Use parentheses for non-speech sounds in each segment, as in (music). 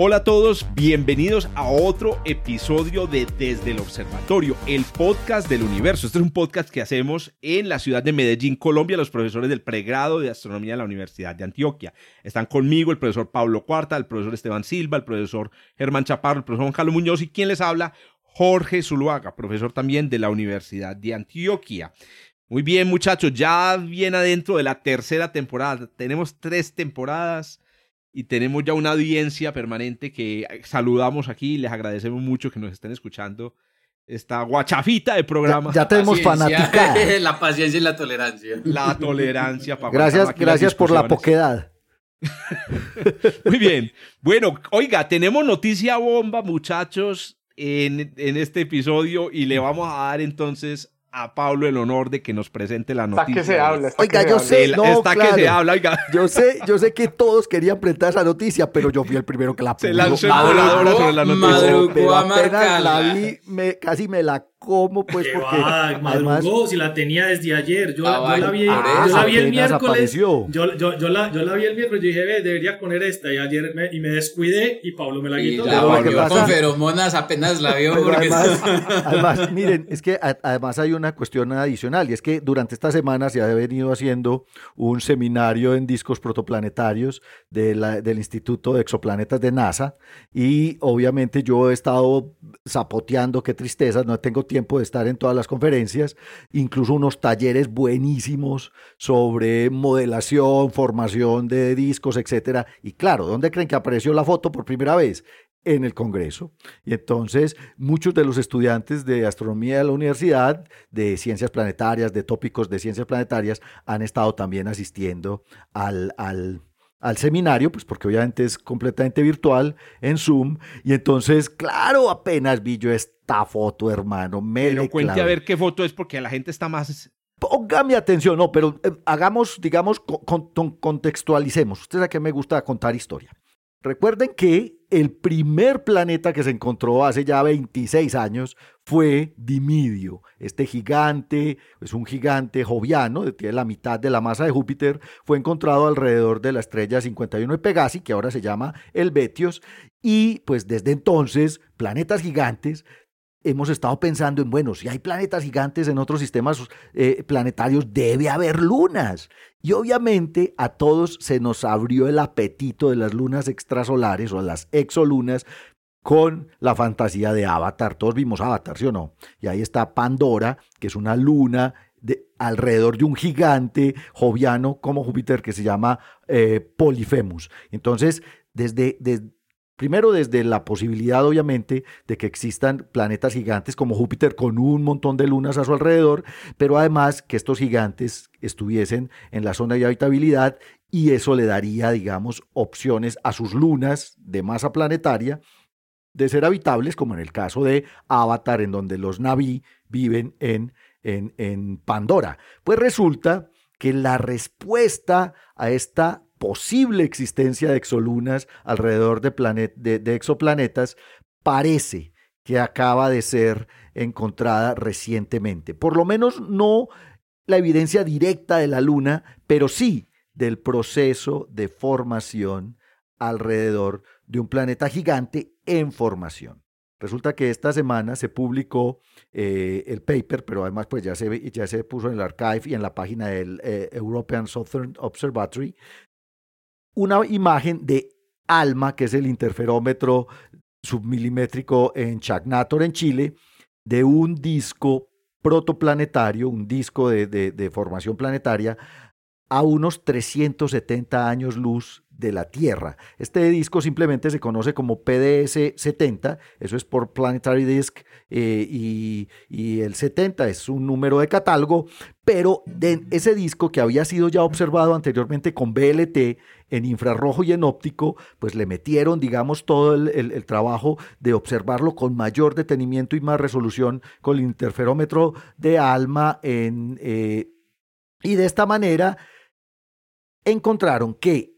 Hola a todos, bienvenidos a otro episodio de Desde el Observatorio, el podcast del universo. Este es un podcast que hacemos en la ciudad de Medellín, Colombia, los profesores del pregrado de astronomía de la Universidad de Antioquia. Están conmigo el profesor Pablo Cuarta, el profesor Esteban Silva, el profesor Germán Chaparro, el profesor Juan Carlos Muñoz y quien les habla, Jorge Zuluaga, profesor también de la Universidad de Antioquia. Muy bien, muchachos, ya bien adentro de la tercera temporada. Tenemos tres temporadas y tenemos ya una audiencia permanente que saludamos aquí y les agradecemos mucho que nos estén escuchando esta guachafita de programa. Ya, tenemos fanática. (laughs) la paciencia y la tolerancia. La tolerancia. Para gracias gracias por la poquedad. (laughs) Muy bien. Bueno, oiga, tenemos noticia bomba, muchachos, en, en este episodio y le vamos a dar entonces a Pablo el honor de que nos presente la noticia. Está que se habla. oiga, yo sé, no, está que se habla, oiga. Yo sé, yo sé que todos querían presentar esa noticia, pero yo fui el primero que la puso. Se lanzó el sobre la noticia. Pero apenas la vi, me, casi me la ¿Cómo? Pues porque. Va, madrugó, si la tenía desde ayer. Yo, la, yo la vi, ah, yo la vi el miércoles. Yo, yo, yo, la, yo la vi el miércoles. Yo dije, ve, debería poner esta. Y ayer me, y me descuidé y Pablo me la quitó. Y la volvió con feromonas apenas la vio. Porque... Además, (laughs) además, miren, es que además hay una cuestión adicional. Y es que durante esta semana se ha venido haciendo un seminario en discos protoplanetarios de la, del Instituto de Exoplanetas de NASA. Y obviamente yo he estado zapoteando, qué tristeza, no tengo tiempo de estar en todas las conferencias, incluso unos talleres buenísimos sobre modelación, formación de discos, etcétera. Y claro, ¿dónde creen que apareció la foto por primera vez? en el Congreso. Y entonces muchos de los estudiantes de astronomía de la universidad, de ciencias planetarias, de tópicos de ciencias planetarias, han estado también asistiendo al, al, al seminario, pues porque obviamente es completamente virtual en Zoom. Y entonces, claro, apenas vi yo esta foto, hermano. Me pero cuente a ver qué foto es porque la gente está más... Póngame atención, no, pero eh, hagamos, digamos, contextualicemos. Ustedes a qué me gusta contar historia. Recuerden que el primer planeta que se encontró hace ya 26 años fue Dimidio. Este gigante, es un gigante joviano, tiene la mitad de la masa de Júpiter, fue encontrado alrededor de la estrella 51 de Pegasi, que ahora se llama el Betios, y pues desde entonces planetas gigantes hemos estado pensando en, bueno, si hay planetas gigantes en otros sistemas eh, planetarios, debe haber lunas. Y obviamente a todos se nos abrió el apetito de las lunas extrasolares o las exolunas con la fantasía de Avatar. Todos vimos Avatar, ¿sí o no? Y ahí está Pandora, que es una luna de, alrededor de un gigante joviano como Júpiter que se llama eh, Polifemus. Entonces, desde, desde Primero desde la posibilidad, obviamente, de que existan planetas gigantes como Júpiter con un montón de lunas a su alrededor, pero además que estos gigantes estuviesen en la zona de habitabilidad y eso le daría, digamos, opciones a sus lunas de masa planetaria de ser habitables, como en el caso de Avatar, en donde los Naví viven en, en, en Pandora. Pues resulta que la respuesta a esta posible existencia de exolunas alrededor de, de, exoplanetas parece que acaba de ser encontrada recientemente. Por lo menos no la evidencia directa de la Luna, pero sí del proceso de formación alrededor de un planeta gigante en formación. Resulta que esta semana se publicó eh, el paper, pero además pues ya se, ya se puso en el archive y en la página del eh, European Southern Observatory una imagen de ALMA, que es el interferómetro submilimétrico en Chagnator, en Chile, de un disco protoplanetario, un disco de, formación planetaria, a unos 370 años luz de la Tierra. Este disco simplemente se conoce como PDS-70, eso es por Planetary Disk, eh, y, el 70 es un número de catálogo, pero ese disco que había sido ya observado anteriormente con BLT en infrarrojo y en óptico, pues le metieron, digamos, todo el, trabajo de observarlo con mayor detenimiento y más resolución con el interferómetro de ALMA eh, y de esta manera encontraron que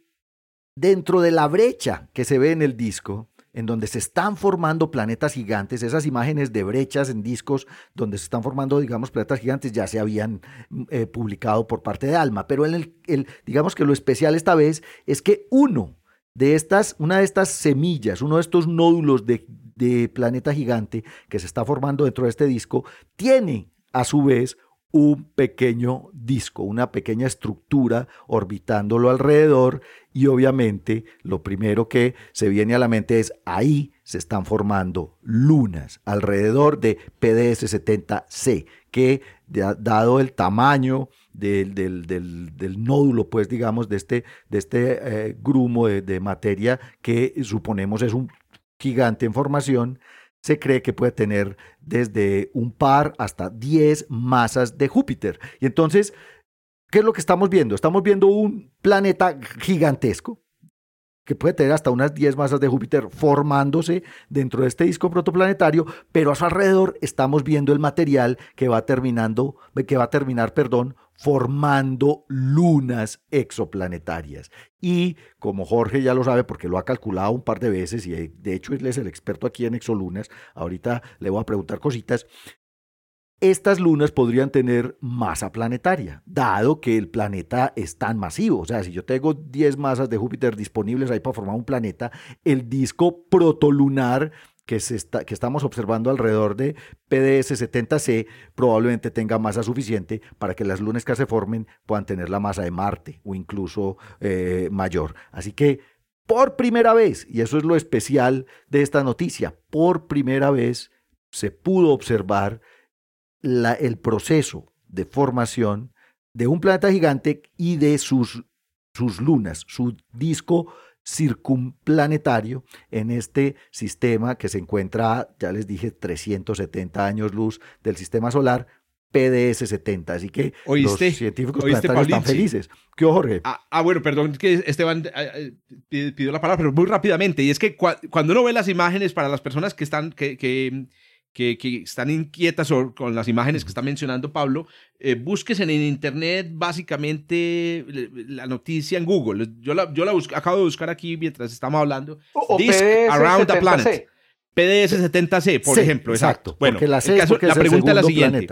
dentro de la brecha que se ve en el disco, en donde se están formando planetas gigantes, esas imágenes de brechas en discos donde se están formando, digamos, planetas gigantes ya se habían mm, eh, publicado por parte de Alma, pero en el, digamos que lo especial esta vez es que uno de estas, una de estas semillas, uno de estos nódulos de, de planeta gigante que se está formando dentro de este disco, tiene a su vez un pequeño disco, una pequeña estructura orbitándolo alrededor y obviamente lo primero que se viene a la mente es ahí se están formando lunas alrededor de PDS-70C, que dado el tamaño del, del, nódulo, pues digamos, de este, de este eh, grumo de, de materia que suponemos es un gigante en formación, se cree que puede tener desde un par hasta 10 masas de Júpiter. Y entonces, ¿qué es lo que estamos viendo? Estamos viendo un planeta gigantesco que puede tener hasta unas 10 masas de Júpiter formándose dentro de este disco protoplanetario, pero a su alrededor estamos viendo el material que va terminando, que va a terminar, perdón, formando lunas exoplanetarias. Y como Jorge ya lo sabe, porque lo ha calculado un par de veces, y de hecho él es el experto aquí en exolunas, ahorita le voy a preguntar cositas, estas lunas podrían tener masa planetaria, dado que el planeta es tan masivo. O sea, si yo tengo 10 masas de Júpiter disponibles ahí para formar un planeta, el disco protolunar que, estamos observando alrededor de PDS-70C probablemente tenga masa suficiente para que las lunas que se formen puedan tener la masa de Marte o incluso eh, mayor. Así que por primera vez, y eso es lo especial de esta noticia, por primera vez se pudo observar la, el proceso de formación de un planeta gigante y de sus, sus lunas, su disco circunplanetario en este sistema que se encuentra, ya les dije, 370 años luz del sistema solar, PDS-70. Así que los científicos planetarios están felices. ¿Qué Jorge? Ah, ah, bueno, perdón que Esteban eh, eh, pidió la palabra, pero muy rápidamente. Y es que cuando uno ve las imágenes para las personas que están, que, que que, están inquietas con las imágenes que está mencionando Pablo, eh, búsquese en internet básicamente la noticia en Google. Yo la, yo la acabo de buscar aquí mientras estamos hablando. Disc Around the Planet. PDS-70C, por ejemplo. Exacto. Bueno, la, pregunta es la siguiente.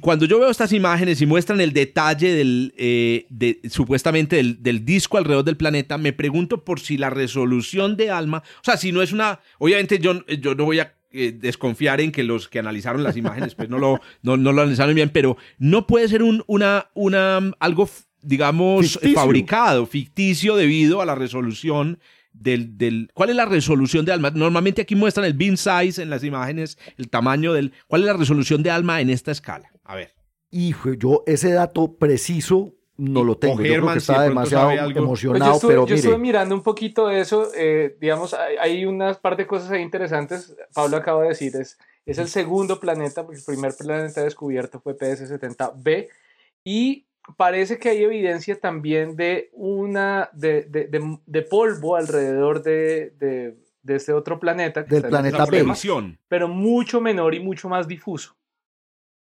Cuando yo veo estas imágenes y muestran el detalle del, eh, de, supuestamente del, del, disco alrededor del planeta, me pregunto por si la resolución de ALMA, o sea, si no es una, obviamente yo, yo no voy a eh, desconfiar en que los que analizaron las imágenes pues no lo, no, no lo analizaron bien, pero no puede ser un, una, una, algo, digamos, fabricado, ficticio debido a la resolución del, del, ¿Cuál es la resolución de alma? Normalmente aquí muestran el beam size en las imágenes, el tamaño del... ¿Cuál es la resolución de alma en esta escala? A ver. Hijo, yo ese dato preciso no lo tengo. yo creo que está demasiado emocionado, pues yo pero yo estuve mirando un poquito de eso. Eh, digamos, hay, unas par de cosas ahí interesantes. Pablo acaba de decir, es, es el segundo planeta, porque el primer planeta descubierto fue PS70b. Y parece que hay evidencia también de una, de, de, de, polvo alrededor de, de, este otro planeta. Del planeta B. Pero mucho menor y mucho más difuso.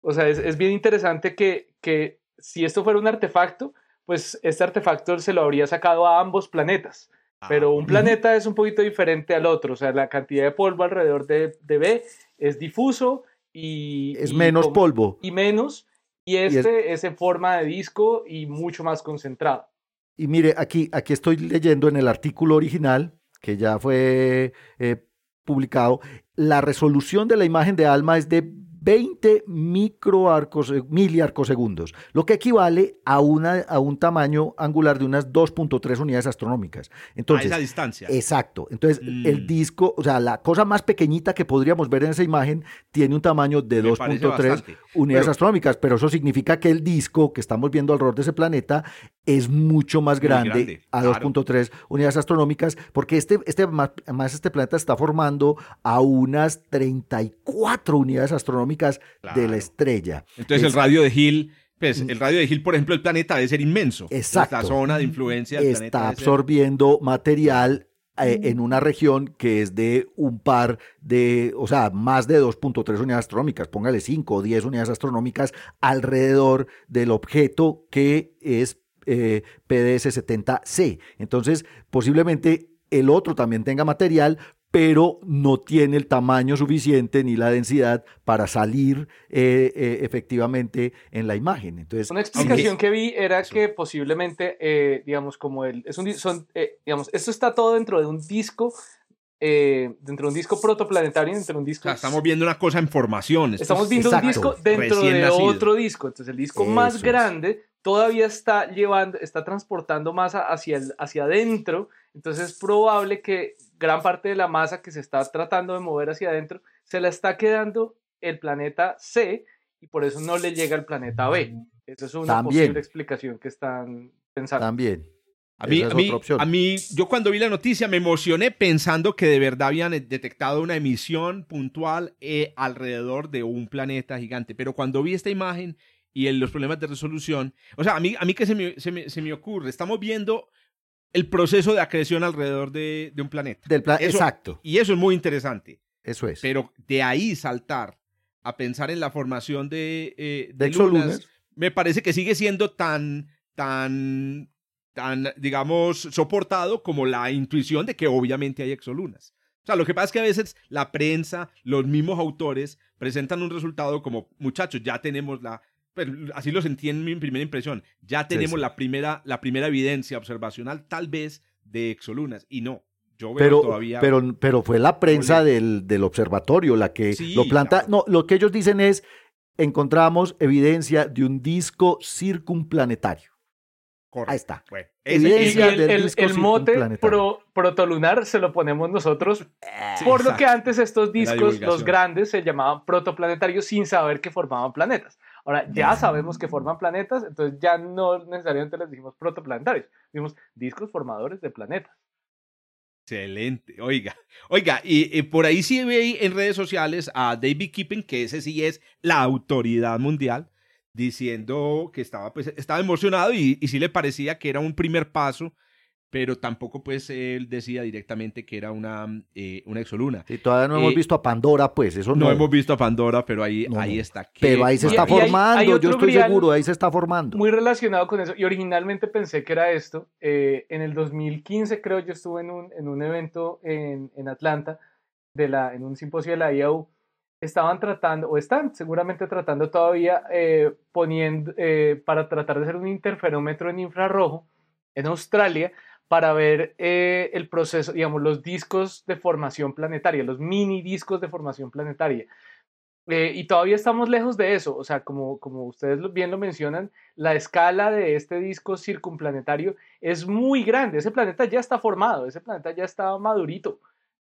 O sea, es, es bien interesante que, que si esto fuera un artefacto, pues este artefacto se lo habría sacado a ambos planetas. Ah, Pero un planeta es un poquito diferente al otro, o sea, la cantidad de polvo alrededor de, B es difuso y... Es menos polvo. Y menos, y este es... en forma de disco y mucho más concentrado. Y mire, aquí, aquí estoy leyendo en el artículo original, que ya fue eh, publicado, la resolución de la imagen de ALMA es de 20 microarcos, miliarcosegundos, lo que equivale a, una, a un tamaño angular de unas 2.3 unidades astronómicas. Entonces, a esa distancia. Exacto. Entonces, el mm. disco, o sea, la cosa más pequeñita que podríamos ver en esa imagen tiene un tamaño de 2.3 unidades astronómicas, pero eso significa que el disco que estamos viendo alrededor de ese planeta es mucho más grande, a 2.3 unidades astronómicas, porque este, este, más este planeta está formando a unas 34 unidades astronómicas de la estrella. Entonces el radio de Hill pues el radio de Hill, por ejemplo, el planeta debe ser inmenso. Exacto. La zona de influencia del Está absorbiendo material eh, en una región que es de un par de, o sea, más de 2.3 unidades astronómicas, póngale 5 o 10 unidades astronómicas alrededor del objeto que es eh, PDS-70C. Entonces, posiblemente el otro también tenga material, pero no tiene el tamaño suficiente ni la densidad para salir eh, eh, efectivamente en la imagen. Entonces, una explicación que vi era que posiblemente, digamos, como el, es un, son, digamos, esto está todo dentro de un disco dentro de un disco protoplanetario, dentro de un disco. estamos viendo una cosa en formación. estamos viendo un disco dentro de otro disco. Entonces, el disco más grande todavía está llevando, está transportando masa hacia, el, hacia adentro, entonces es probable que gran parte de la masa que se está tratando de mover hacia adentro se la está quedando el planeta C y por eso no le llega al planeta B. Esa es una posible explicación que están pensando. También. A mí, a, mí, yo cuando vi la noticia me emocioné pensando que de verdad habían detectado una emisión puntual eh, alrededor de un planeta gigante, pero cuando vi esta imagen y en los problemas de resolución. O sea, a mí, a mí que se me, se, me, ocurre, estamos viendo el proceso de acreción alrededor de, un planeta. Del exacto. Y eso es muy interesante. Eso es. Pero de ahí saltar a pensar en la formación de, eh, de, lunas, me parece que sigue siendo tan, tan, tan, digamos, soportado como la intuición de que obviamente hay exolunas. O sea, lo que pasa es que a veces la prensa, los mismos autores presentan un resultado como, muchachos, ya tenemos la, así lo sentí en mi primera impresión. Ya tenemos La, primera, la primera evidencia observacional, tal vez, de exolunas. Y no, yo veo pero, todavía. Pero, pero fue la prensa del, del, observatorio la que lo planta. No, lo que ellos dicen es: encontramos evidencia de un disco circunplanetario. Ahí está. Evidencia el, del disco el, mote protolunar se lo ponemos nosotros, por lo que antes estos discos, los grandes, se llamaban protoplanetarios sin saber que formaban planetas. Ahora ya sabemos que forman planetas, entonces ya no necesariamente les dijimos protoplanetarios, dijimos discos formadores de planetas. Excelente, oiga, oiga, y, por ahí sí ve en redes sociales a David Kippen, que ese sí es la autoridad mundial, diciendo que estaba, pues, estaba emocionado y, y sí le parecía que era un primer paso pero tampoco pues él decía directamente que era una, eh, una exoluna. Y todavía no hemos eh, visto a Pandora, pues eso no. No hemos visto a Pandora, pero ahí, ahí está. Pero ahí se está formando, yo estoy seguro, ahí se está formando. Muy relacionado con eso, y originalmente pensé que era esto. Eh, en el 2015 creo yo estuve en un, en un evento en, en Atlanta, de la, en un simposio de la IAU, estaban tratando, o están seguramente tratando todavía, poniendo, para tratar de hacer un interferómetro en infrarrojo en Australia, para ver eh, el proceso, digamos, los discos de formación planetaria, los mini discos de formación planetaria. Eh, y todavía estamos lejos de eso, o sea, como, como ustedes bien lo mencionan, la escala de este disco circunplanetario es muy grande, ese planeta ya está formado, ese planeta ya está madurito,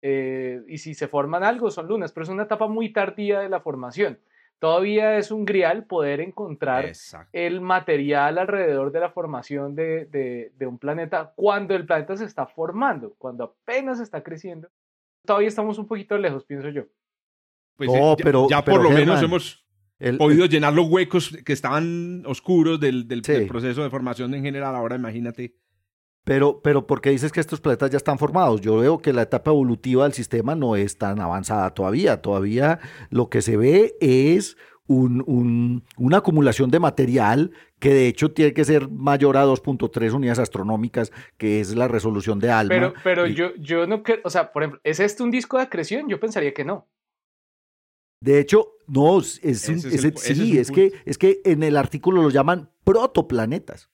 eh, y si se forman algo son lunas, pero es una etapa muy tardía de la formación. Todavía es un grial poder encontrar el material alrededor de la formación de, un planeta cuando el planeta se está formando, cuando apenas está creciendo. Todavía estamos un poquito lejos, pienso yo. Pues eh, pero, ya, por lo menos hemos podido llenar los huecos que estaban oscuros del, del proceso de formación en general. Ahora imagínate pero, pero ¿por qué dices que estos planetas ya están formados? Yo veo que la etapa evolutiva del sistema no es tan avanzada todavía. Todavía lo que se ve es un, una acumulación de material que de hecho tiene que ser mayor a 2.3 unidades astronómicas, que es la resolución de ALMA. Pero, pero yo, yo no creo, o sea, por ejemplo, ¿es este un disco de acreción? Yo pensaría que no. De hecho, no, es, sí, es, que, es que en el artículo lo llaman protoplanetas.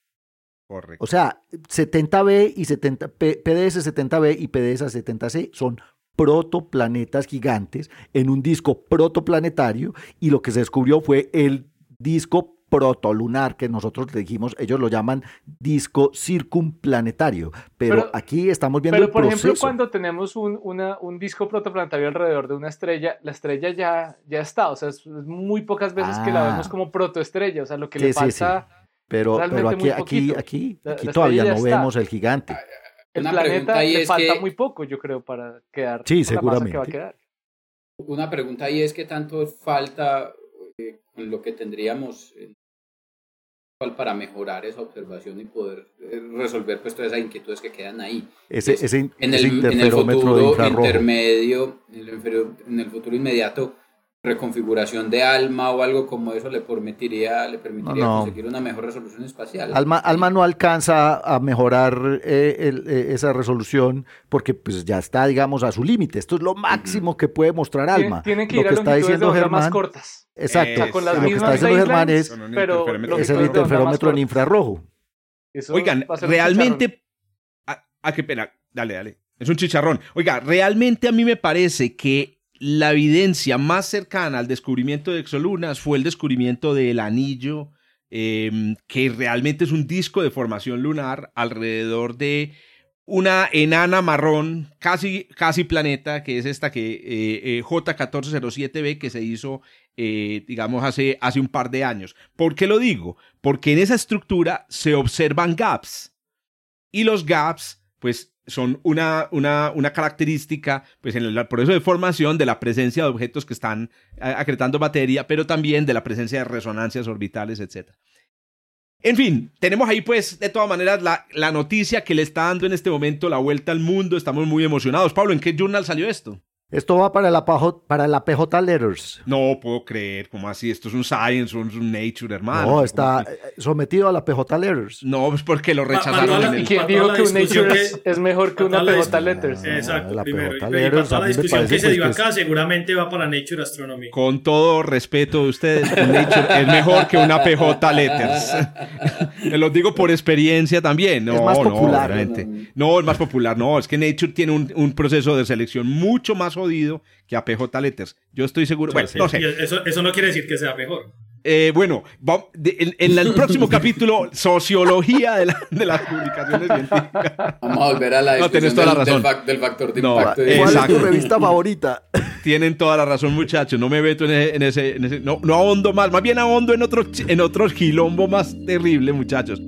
Correcto. O sea, 70B y 70, PDS 70B y PDS 70C son protoplanetas gigantes en un disco protoplanetario y lo que se descubrió fue el disco protolunar que nosotros dijimos, ellos lo llaman disco circunplanetario, pero, aquí estamos viendo pero por ejemplo cuando tenemos un, un, disco protoplanetario alrededor de una estrella, la estrella ya, ya está, o sea, es muy pocas veces que la vemos ah. como protoestrella, o sea, lo que le falta Pero, pero aquí, aquí, aquí, aquí todavía no vemos el gigante. Ah, el planeta le falta muy poco, yo creo, para quedar. Sí, seguramente. Una pregunta ahí es que tanto falta eh, lo que tendríamos para mejorar esa observación y poder eh, resolver pues todas esas inquietudes que quedan ahí. Ese, ese, en, el, en el futuro intermedio, en el futuro inmediato, reconfiguración de ALMA o algo como eso le permitiría, le permitiría conseguir una mejor resolución espacial. ALMA, ALMA no alcanza a mejorar eh, eh, esa resolución porque pues ya está, digamos, a su límite. Esto es lo máximo que puede mostrar ALMA. Tiene que ir lo que está diciendo Germán, más cortas. Exacto. con las lo que está diciendo Germán es, es el interferómetro en infrarrojo. Oigan, realmente... Ah, qué pena. Dale, dale. Es un chicharrón. Oiga, realmente a mí me parece que la evidencia más cercana al descubrimiento de exolunas fue el descubrimiento del anillo, em, que realmente es un disco de formación lunar alrededor de una enana marrón, casi, casi planeta, que es esta que eh, eh, J1407b, que se hizo, eh, digamos, hace, hace un par de años. ¿Por qué lo digo? Porque en esa estructura se observan gaps. Y los gaps, pues, son una, una, una, característica, pues en el proceso de formación de la presencia de objetos que están acretando materia, pero también de la presencia de resonancias orbitales, etc. En fin, tenemos ahí pues de todas maneras la, la noticia que le está dando en este momento la vuelta al mundo, estamos muy emocionados. Pablo, ¿en qué journal salió esto? Esto va para la, para la PJ Letters. No puedo creer, ¿cómo así? Esto es un Science, un, un Nature, hermano. No, está eh, sometido a la PJ Letters. No, es porque lo rechazaron. en el... ¿Quién dijo que un Nature es, mejor que una PJ Letters? Exacto, la primero. PJ Letters, la discusión que se dio acá seguramente va para Nature Astronomy. Con todo respeto de ustedes, Nature es mejor que una PJ Letters. (laughs) Me lo digo por experiencia también. No, es más popular. No, no, es más popular. No, es que Nature tiene un, un proceso de selección mucho más jodido que a PJ Letters. Yo estoy seguro. Bueno, no sé. Eso, eso, no quiere decir que sea mejor. Eh, bueno, en, el próximo capítulo, sociología de, de, las publicaciones científicas. Vamos a volver a la discusión no, toda del, la razón. Del, factor de impacto. ¿Cuál es tu revista favorita? Tienen toda la razón, muchachos. No me meto en ese... En ese, no, no ahondo más. Más bien ahondo en otros en otros quilombo más terrible, muchachos.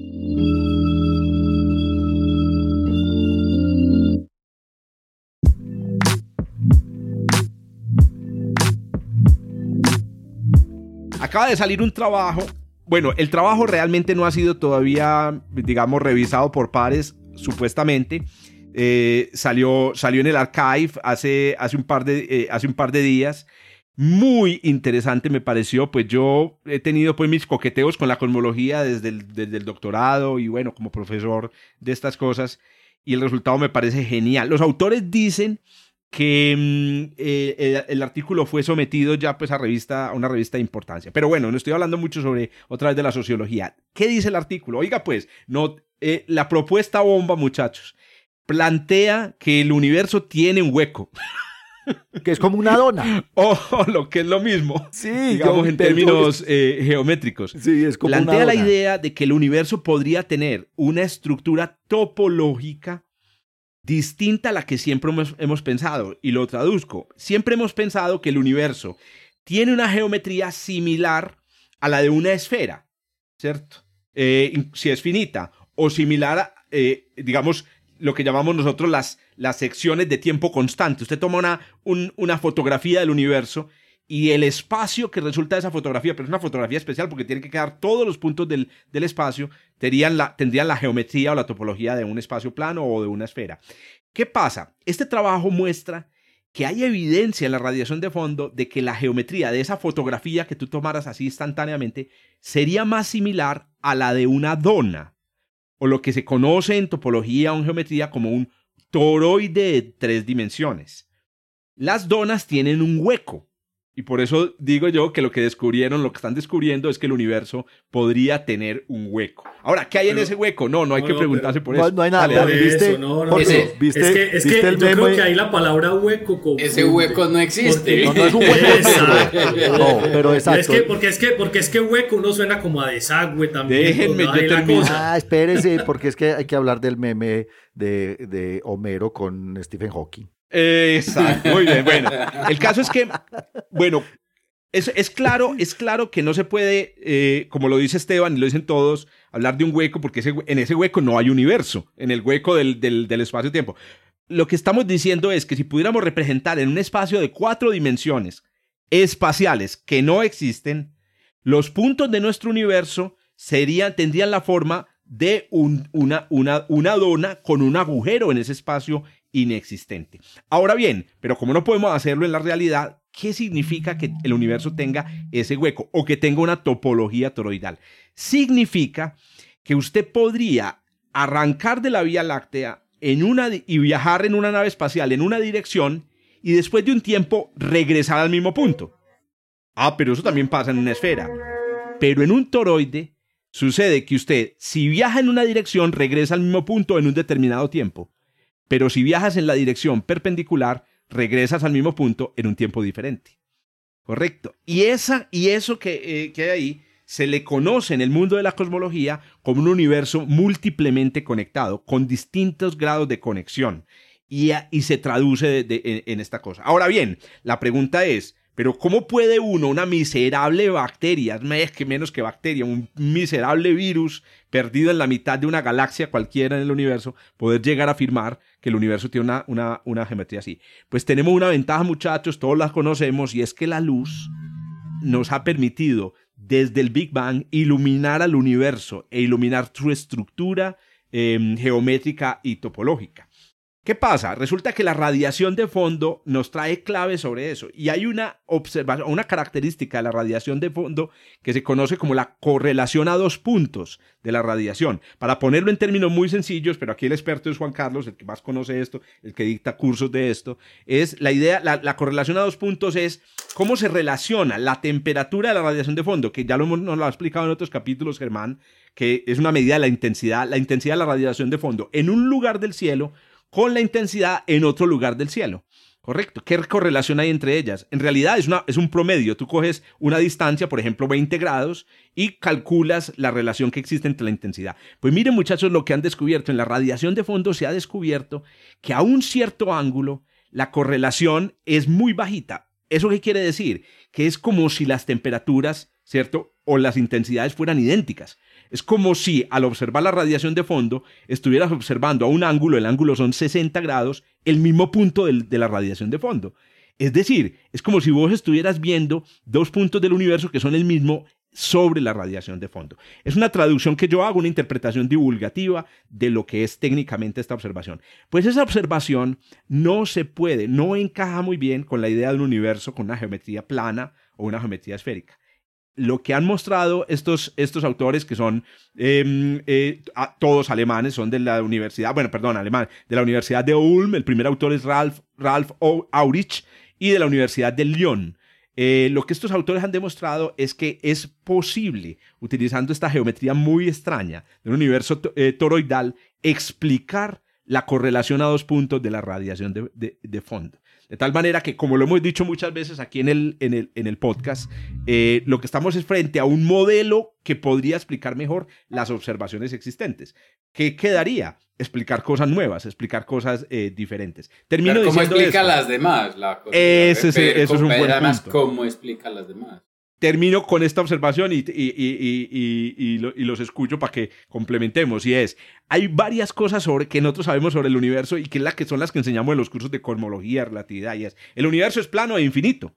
Acaba de salir un trabajo. Bueno, el trabajo realmente no ha sido todavía, digamos, revisado por pares, supuestamente. Eh, salió, salió en el archive hace, hace, un par de, eh, hace un par de días. Muy interesante me pareció, pues yo he tenido pues mis coqueteos con la cosmología desde el, desde el doctorado y bueno, como profesor de estas cosas y el resultado me parece genial. Los autores dicen que mm, eh, el, artículo fue sometido ya pues a, revista, a una revista de importancia. Pero bueno, no estoy hablando mucho sobre otra vez de la sociología. ¿Qué dice el artículo? Oiga pues, no, eh, la propuesta bomba muchachos plantea que el universo tiene un hueco. (laughs) Que es como una dona. (laughs) O lo que es lo mismo. Sí, digamos en términos eh, geométricos. Sí, es como Plantea la idea de que el universo podría tener una estructura topológica distinta a la que siempre hemos, pensado. Y lo traduzco. Siempre hemos pensado que el universo tiene una geometría similar a la de una esfera, ¿cierto? Eh, si es finita, o similar a, eh, digamos, lo que llamamos nosotros las, las secciones de tiempo constante. Usted toma una, una fotografía del universo y el espacio que resulta de esa fotografía, pero es una fotografía especial porque tiene que quedar todos los puntos del, espacio, tendrían la, tendrían la geometría o la topología de un espacio plano o de una esfera. ¿Qué pasa? Este trabajo muestra que hay evidencia en la radiación de fondo de que la geometría de esa fotografía que tú tomaras así instantáneamente sería más similar a la de una dona, o lo que se conoce en topología o en geometría como un toroide de tres dimensiones. Las donas tienen un hueco, y por eso digo yo que lo que descubrieron, lo que están descubriendo es que el universo podría tener un hueco. Ahora, ¿qué hay en ese hueco? No, no hay que preguntarse por eso. No, hay nada. ¿viste? no, no, ¿viste, es que, es que yo creo que ahí la palabra hueco. ese hueco no existe. no, no es un hueco. (laughs) No, pero exacto. Es que, porque, es que, porque es que hueco uno suena como a desagüe también. Déjenme, yo termino. Ah, espérese, porque es que hay que hablar del meme de, de Homero con Stephen Hawking. Exacto, muy bien. Bueno, (laughs) el caso es que, bueno, Es, es, claro, es claro que no se puede, eh, como lo dice Esteban y lo dicen todos, hablar de un hueco porque en ese hueco no hay universo, en el hueco del, del, del espacio-tiempo. Lo que estamos diciendo es que si pudiéramos representar en un espacio de cuatro dimensiones espaciales que no existen, los puntos de nuestro universo serían, tendrían la forma de una, una, una dona con un agujero en ese espacio inexistente. Ahora bien, pero como no podemos hacerlo en la realidad, ¿qué significa que el universo tenga ese hueco o que tenga una topología toroidal? Significa que usted podría arrancar de la Vía Láctea en una, y viajar en una nave espacial en una dirección y después de un tiempo regresar al mismo punto. Ah, pero eso también pasa en una esfera. Pero en un toroide sucede que usted, si viaja en una dirección, regresa al mismo punto en un determinado tiempo. Pero si viajas en la dirección perpendicular, regresas al mismo punto en un tiempo diferente. Correcto. Y, esa, y eso que, eh, que hay ahí se le conoce en el mundo de la cosmología como un universo múltiplemente conectado, con distintos grados de conexión. Y, y se traduce en esta cosa. Ahora bien, la pregunta es, pero ¿cómo puede uno, una miserable bacteria, es que menos que bacteria, un miserable virus perdido en la mitad de una galaxia cualquiera en el universo, poder llegar a afirmar que el universo tiene una, una, una geometría así? Pues tenemos una ventaja, muchachos, todos la conocemos, y es que la luz nos ha permitido desde el Big Bang iluminar al universo e iluminar su estructura em, geométrica y topológica. ¿Qué pasa? Resulta que la radiación de fondo nos trae claves sobre eso. Y hay una observación, una característica de la radiación de fondo que se conoce como la correlación a dos puntos de la radiación. Para ponerlo en términos muy sencillos, pero aquí el experto es Juan Carlos, el que más conoce esto, el que dicta cursos de esto, es la idea, la, correlación a dos puntos es cómo se relaciona la temperatura de la radiación de fondo, que ya lo hemos, nos lo ha explicado en otros capítulos, Germán, que es una medida de la intensidad, la intensidad de la radiación de fondo en un lugar del cielo con la intensidad en otro lugar del cielo. Correcto. ¿Qué correlación hay entre ellas? En realidad es, una, es un promedio. Tú coges una distancia, por ejemplo, 20 grados, y calculas la relación que existe entre la intensidad. Pues miren muchachos lo que han descubierto. En la radiación de fondo se ha descubierto que a un cierto ángulo la correlación es muy bajita. ¿Eso qué quiere decir? Que es como si las temperaturas, ¿cierto? O las intensidades fueran idénticas. Es como si al observar la radiación de fondo estuvieras observando a un ángulo, el ángulo son 60 grados, el mismo punto de la radiación de fondo. Es decir, es como si vos estuvieras viendo dos puntos del universo que son el mismo sobre la radiación de fondo. Es una traducción que yo hago, una interpretación divulgativa de lo que es técnicamente esta observación. Pues esa observación no se puede, no encaja muy bien con la idea de un universo con una geometría plana o una geometría esférica lo que han mostrado estos, estos autores, que son em, eh, todos alemanes, son de la universidad, bueno, perdón, alemán, de la Universidad de Ulm, el primer autor es Ralph, Ralph Aurich, y de la Universidad de Lyon. Eh, lo que estos autores han demostrado es que es posible, utilizando esta geometría muy extraña de un universo eh, toroidal, explicar la correlación a dos puntos de la radiación de fondo. De tal manera que, como lo hemos dicho muchas veces aquí en el, en el, en el podcast, eh, lo que estamos es frente a un modelo que podría explicar mejor las observaciones existentes. ¿Qué quedaría? Explicar cosas nuevas, explicar cosas eh, diferentes. Termino ¿Cómo explica las demás? La eso es un buen además, ¿Cómo explica las demás? Termino con esta observación y, los escucho para que complementemos. Y es, hay varias cosas sobre que nosotros sabemos sobre el universo y que, la que son las que enseñamos en los cursos de cosmología, relatividad y es, el universo es plano e infinito.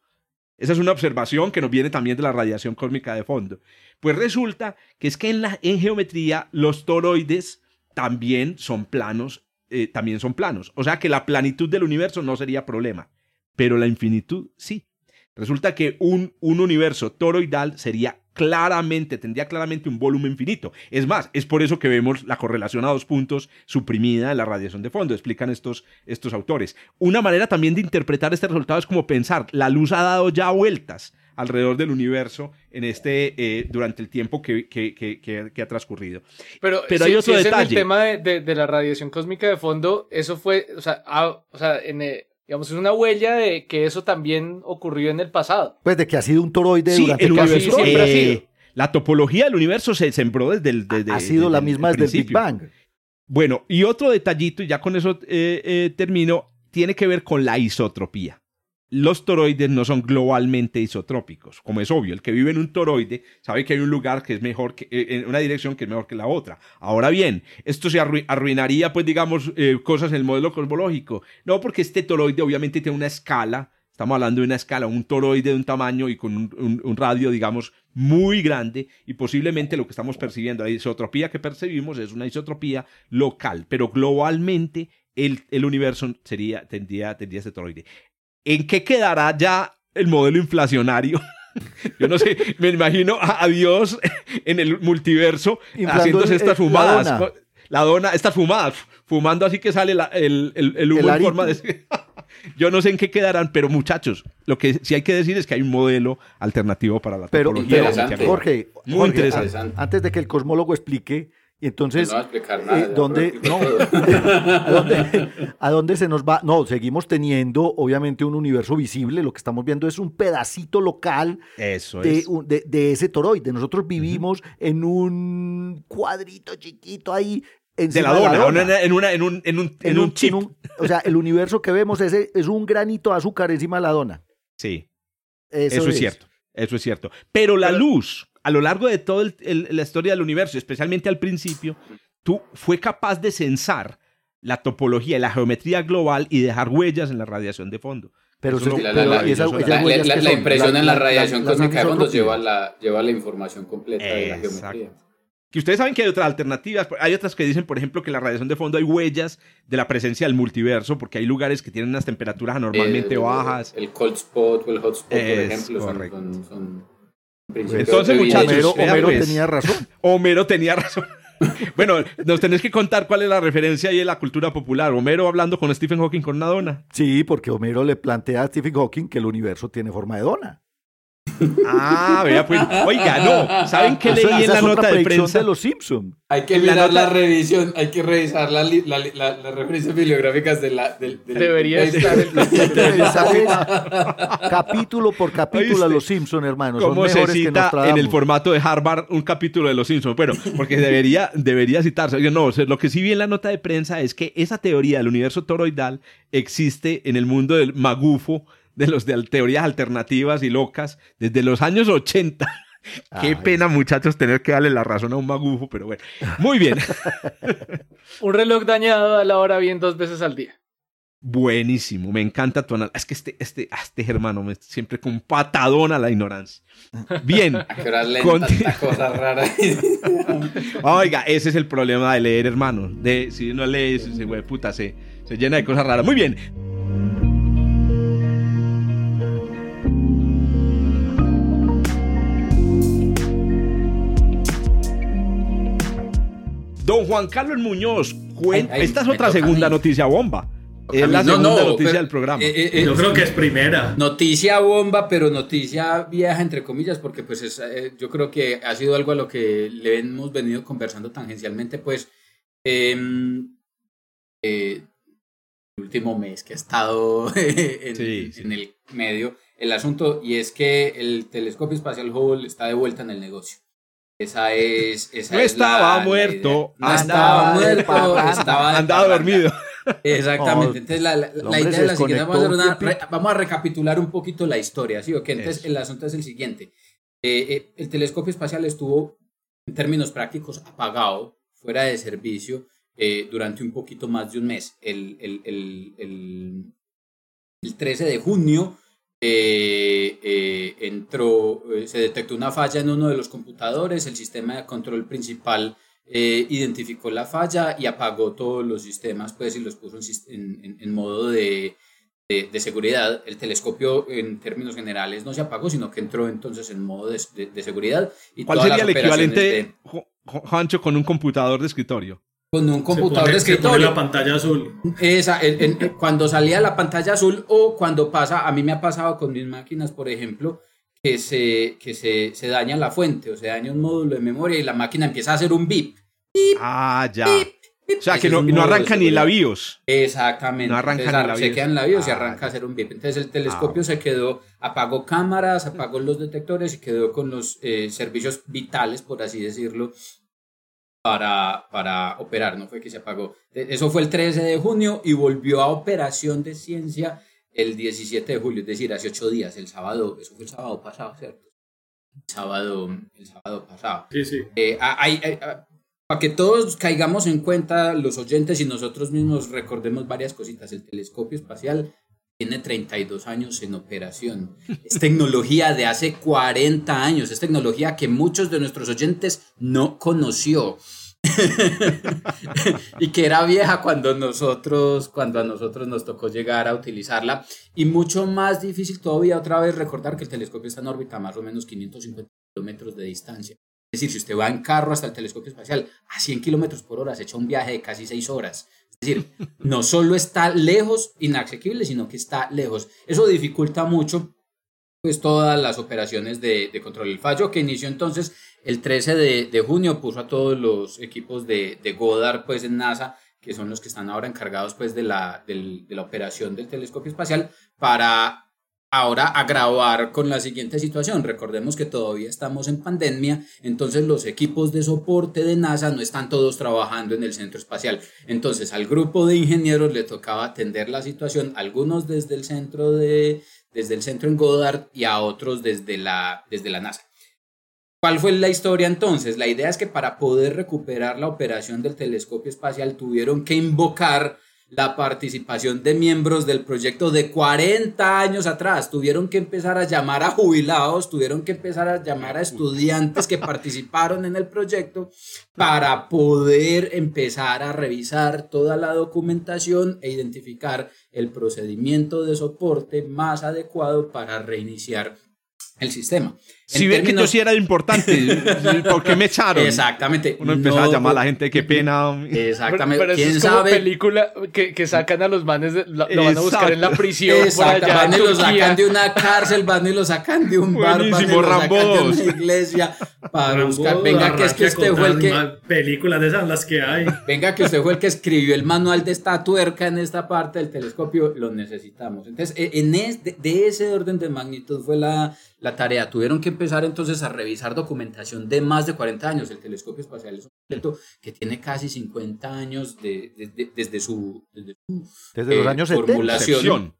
Esa es una observación que nos viene también de la radiación cósmica de fondo. Pues resulta que es que en, la, en geometría los toroides también son planos, eh, también son planos. O sea que la planitud del universo no sería problema, pero la infinitud sí. Resulta que un, un universo toroidal sería claramente, tendría claramente un volumen finito. Es más, es por eso que vemos la correlación a dos puntos suprimida en la radiación de fondo, explican estos, estos autores. Una manera también de interpretar este resultado es como pensar, la luz ha dado ya vueltas alrededor del universo en este eh, durante el tiempo que, que, que, ha transcurrido. Pero, Pero hay otro detalle. el tema de, de, la radiación cósmica de fondo, eso fue, o sea, o sea en, eh, Digamos, es una huella de que eso también ocurrió en el pasado. Pues de que ha sido un toroide durante el universo. Siempre ha sido. Eh, la topología del universo se sembró desde el. Desde, ha sido la misma desde el Big Bang. Bueno, y otro detallito, y ya con eso eh, eh, termino, tiene que ver con la isotropía. Los toroides no son globalmente isotrópicos, como es obvio. El que vive en un toroide sabe que hay un lugar que es mejor, que, eh, en una dirección que es mejor que la otra. Ahora bien, esto se arruinaría, pues digamos, eh, cosas en el modelo cosmológico. No, porque este toroide obviamente tiene una escala, estamos hablando de una escala, un toroide de un tamaño y con un, radio, digamos, muy grande y posiblemente lo que estamos percibiendo, la isotropía que percibimos es una isotropía local, pero globalmente el, universo sería, tendría, tendría ese toroide. ¿En qué quedará ya el modelo inflacionario? (laughs) Yo no sé, me imagino a, Dios en el multiverso haciéndose estas fumadas. La dona. estas fumadas, fumando así que sale el, el, humo en forma de... (laughs) Yo no sé en qué quedarán, pero muchachos, lo que sí hay que decir es que hay un modelo alternativo para la pero, Jorge, Muy interesante. Antes de que el cosmólogo explique, y entonces, no eh, (laughs) ¿dónde, ¿a, dónde, se nos va? No, seguimos teniendo obviamente un universo visible. Lo que estamos viendo es un pedacito local Eso de, de, de, ese toroide. Nosotros vivimos en un cuadrito chiquito ahí. De la, dona, En, una, en, un, en, un, en, un, chip. o sea, el universo que vemos es, es un granito de azúcar encima de la dona. Sí. Eso, es, cierto. Eso es cierto. Pero la luz a lo largo de toda la historia del universo, especialmente al principio, tú fue capaz de censar la topología y la geometría global y dejar huellas en la radiación de fondo. Pero, la, impresión en la radiación cósmica de fondo lleva la, lleva la información completa de la geometría. Que ustedes saben que hay otras alternativas. Hay otras que dicen, por ejemplo, que en la radiación de fondo hay huellas de la presencia del multiverso, porque hay lugares que tienen unas temperaturas anormalmente bajas. El cold spot o el hot spot, por ejemplo, son entonces, muchachos, Homero, pues. tenía razón. (laughs) Homero tenía razón. (laughs) bueno, nos tenés que contar cuál es la referencia ahí en la cultura popular. Homero hablando con Stephen Hawking con una dona. Sí, porque Homero le plantea a Stephen Hawking que el universo tiene forma de dona. Ah, vea, pues, oiga, no, ¿saben qué leí en la nota de prensa de los Simpsons? Hay que mirar la, revisión, hay que revisar las referencias bibliográficas de la del, Debería estar capítulo por capítulo a los Simpsons, hermanos. ¿Cómo se cita en el formato de Harvard un capítulo de los Simpsons? Bueno, porque debería, debería citarse. No, lo que sí vi en la nota de prensa es que esa teoría del universo toroidal existe en el mundo del magufo de los de teorías alternativas y locas desde los años 80. (laughs) Qué pena, muchachos, tener que darle la razón a un magufo, pero bueno. Muy bien. (laughs) un reloj dañado a la hora bien dos veces al día. Buenísimo, me encanta tu análisis. Es que este, este, ah, este hermano me, siempre con patadón a la ignorancia. Bien. (laughs) Con... cosa rara. Oiga, ese es el problema de leer, hermano. De, si no lees, se, puta, se, se llena de cosas raras. Muy bien. Don Juan Carlos Muñoz, cuenta. esta es otra segunda noticia bomba. Es la segunda noticia del programa. Eh, eh, eh, yo creo que es primera. Noticia bomba, pero noticia vieja, entre comillas, porque pues es, yo creo que ha sido algo a lo que le hemos venido conversando tangencialmente, pues, em, el último mes que ha estado (laughs) en, en, el medio el asunto, y es que el telescopio espacial Hubble está de vuelta en el negocio. Esa es. Esa no estaba muerto. no estaba muerto, estaba andaba dormido. Exactamente. Entonces, la, idea es la siguiente. Vamos a, recapitular un poquito la historia. ¿sí? Entonces, el asunto es el siguiente. Eh, eh, el telescopio espacial estuvo, en términos prácticos, apagado, fuera de servicio, eh, durante un poquito más de un mes. El, el, el, el 13 de junio eh, eh, entró, eh, se detectó una falla en uno de los computadores, el sistema de control principal identificó la falla y apagó todos los sistemas pues, y los puso en, en, modo de, de, seguridad. El telescopio en términos generales no se apagó, sino que entró entonces en modo de, seguridad. Y ¿Cuál sería el equivalente, Juancho, con un computador de escritorio? Con un computador de escritorio. la pantalla azul. Esa, cuando salía la pantalla azul o cuando pasa, a mí me ha pasado con mis máquinas, por ejemplo, que se, que se, se daña la fuente o se daña un módulo de memoria y la máquina empieza a hacer un bip. ah, ya. o sea, que no, no arranca ni la BIOS. Exactamente. No arranca ni la BIOS. Se queda en la BIOS y ah, arranca a hacer un bip. Entonces el telescopio ah, se quedó, apagó cámaras, apagó los detectores y quedó con los eh, servicios vitales, por así decirlo, para, para operar, no fue que se apagó. E, eso fue el 13 de junio y volvió a operación de ciencia el 17 de julio, es decir, hace ocho días, el sábado, eso fue el sábado pasado, ¿cierto? El sábado, el sábado pasado. Sí, sí. Eh, hay, para que todos caigamos en cuenta, los oyentes y nosotros mismos recordemos varias cositas. El telescopio espacial tiene 32 años en operación. Es tecnología de hace 40 años. Es tecnología que muchos de nuestros oyentes no conoció. (laughs) y que era vieja cuando nosotros, cuando a nosotros nos tocó llegar a utilizarla. Y mucho más difícil todavía otra vez recordar que el telescopio está en órbita a más o menos 550 kilómetros de distancia. Es decir, si usted va en carro hasta el telescopio espacial a 100 kilómetros por hora, se echa un viaje de casi 6 horas. Es decir, (laughs) no solo está lejos, inaccesible, sino que está lejos. Eso dificulta mucho pues todas las operaciones de, control. El fallo que inició entonces el 13 de, junio puso a todos los equipos de, de, Goddard pues en NASA, que son los que están ahora encargados pues de la, de la operación del telescopio espacial, para ahora agravar con la siguiente situación. Recordemos que todavía estamos en pandemia, entonces los equipos de soporte de NASA no están todos trabajando en el centro espacial. Entonces al grupo de ingenieros le tocaba atender la situación, algunos desde el centro de desde el centro en Goddard y a otros desde la desde la NASA. ¿Cuál fue la historia entonces? La idea es que para poder recuperar la operación del telescopio espacial tuvieron que invocar la participación de miembros del proyecto de 40 años atrás. Tuvieron que empezar a llamar a jubilados, tuvieron que empezar a llamar a estudiantes que participaron en el proyecto para poder empezar a revisar toda la documentación e identificar el procedimiento de soporte más adecuado para reiniciar el sistema. Si ven que yo sí era importante, (laughs) ¿por qué me echaron? Exactamente. Uno empezaba a llamar a la gente, qué pena. (laughs) Exactamente. Pero, ¿Quién es como sabe? película que, que, sacan a los manes, lo, van a buscar en la prisión. Exacto. van y lo sacan de una cárcel, van y lo sacan de un bar, van y lo sacan de una iglesia para buscar. Venga, que es que usted fue el que. Películas de esas las que hay. (laughs) Venga, que usted fue el que escribió el manual de esta tuerca en esta parte del telescopio, lo necesitamos. Entonces, e, en de ese orden de magnitud fue la, la tarea. Tuvieron que empezar entonces a revisar documentación de más de 40 años. El telescopio espacial es un proyecto que tiene casi 50 años de, desde su, desde, los eh, años formulación.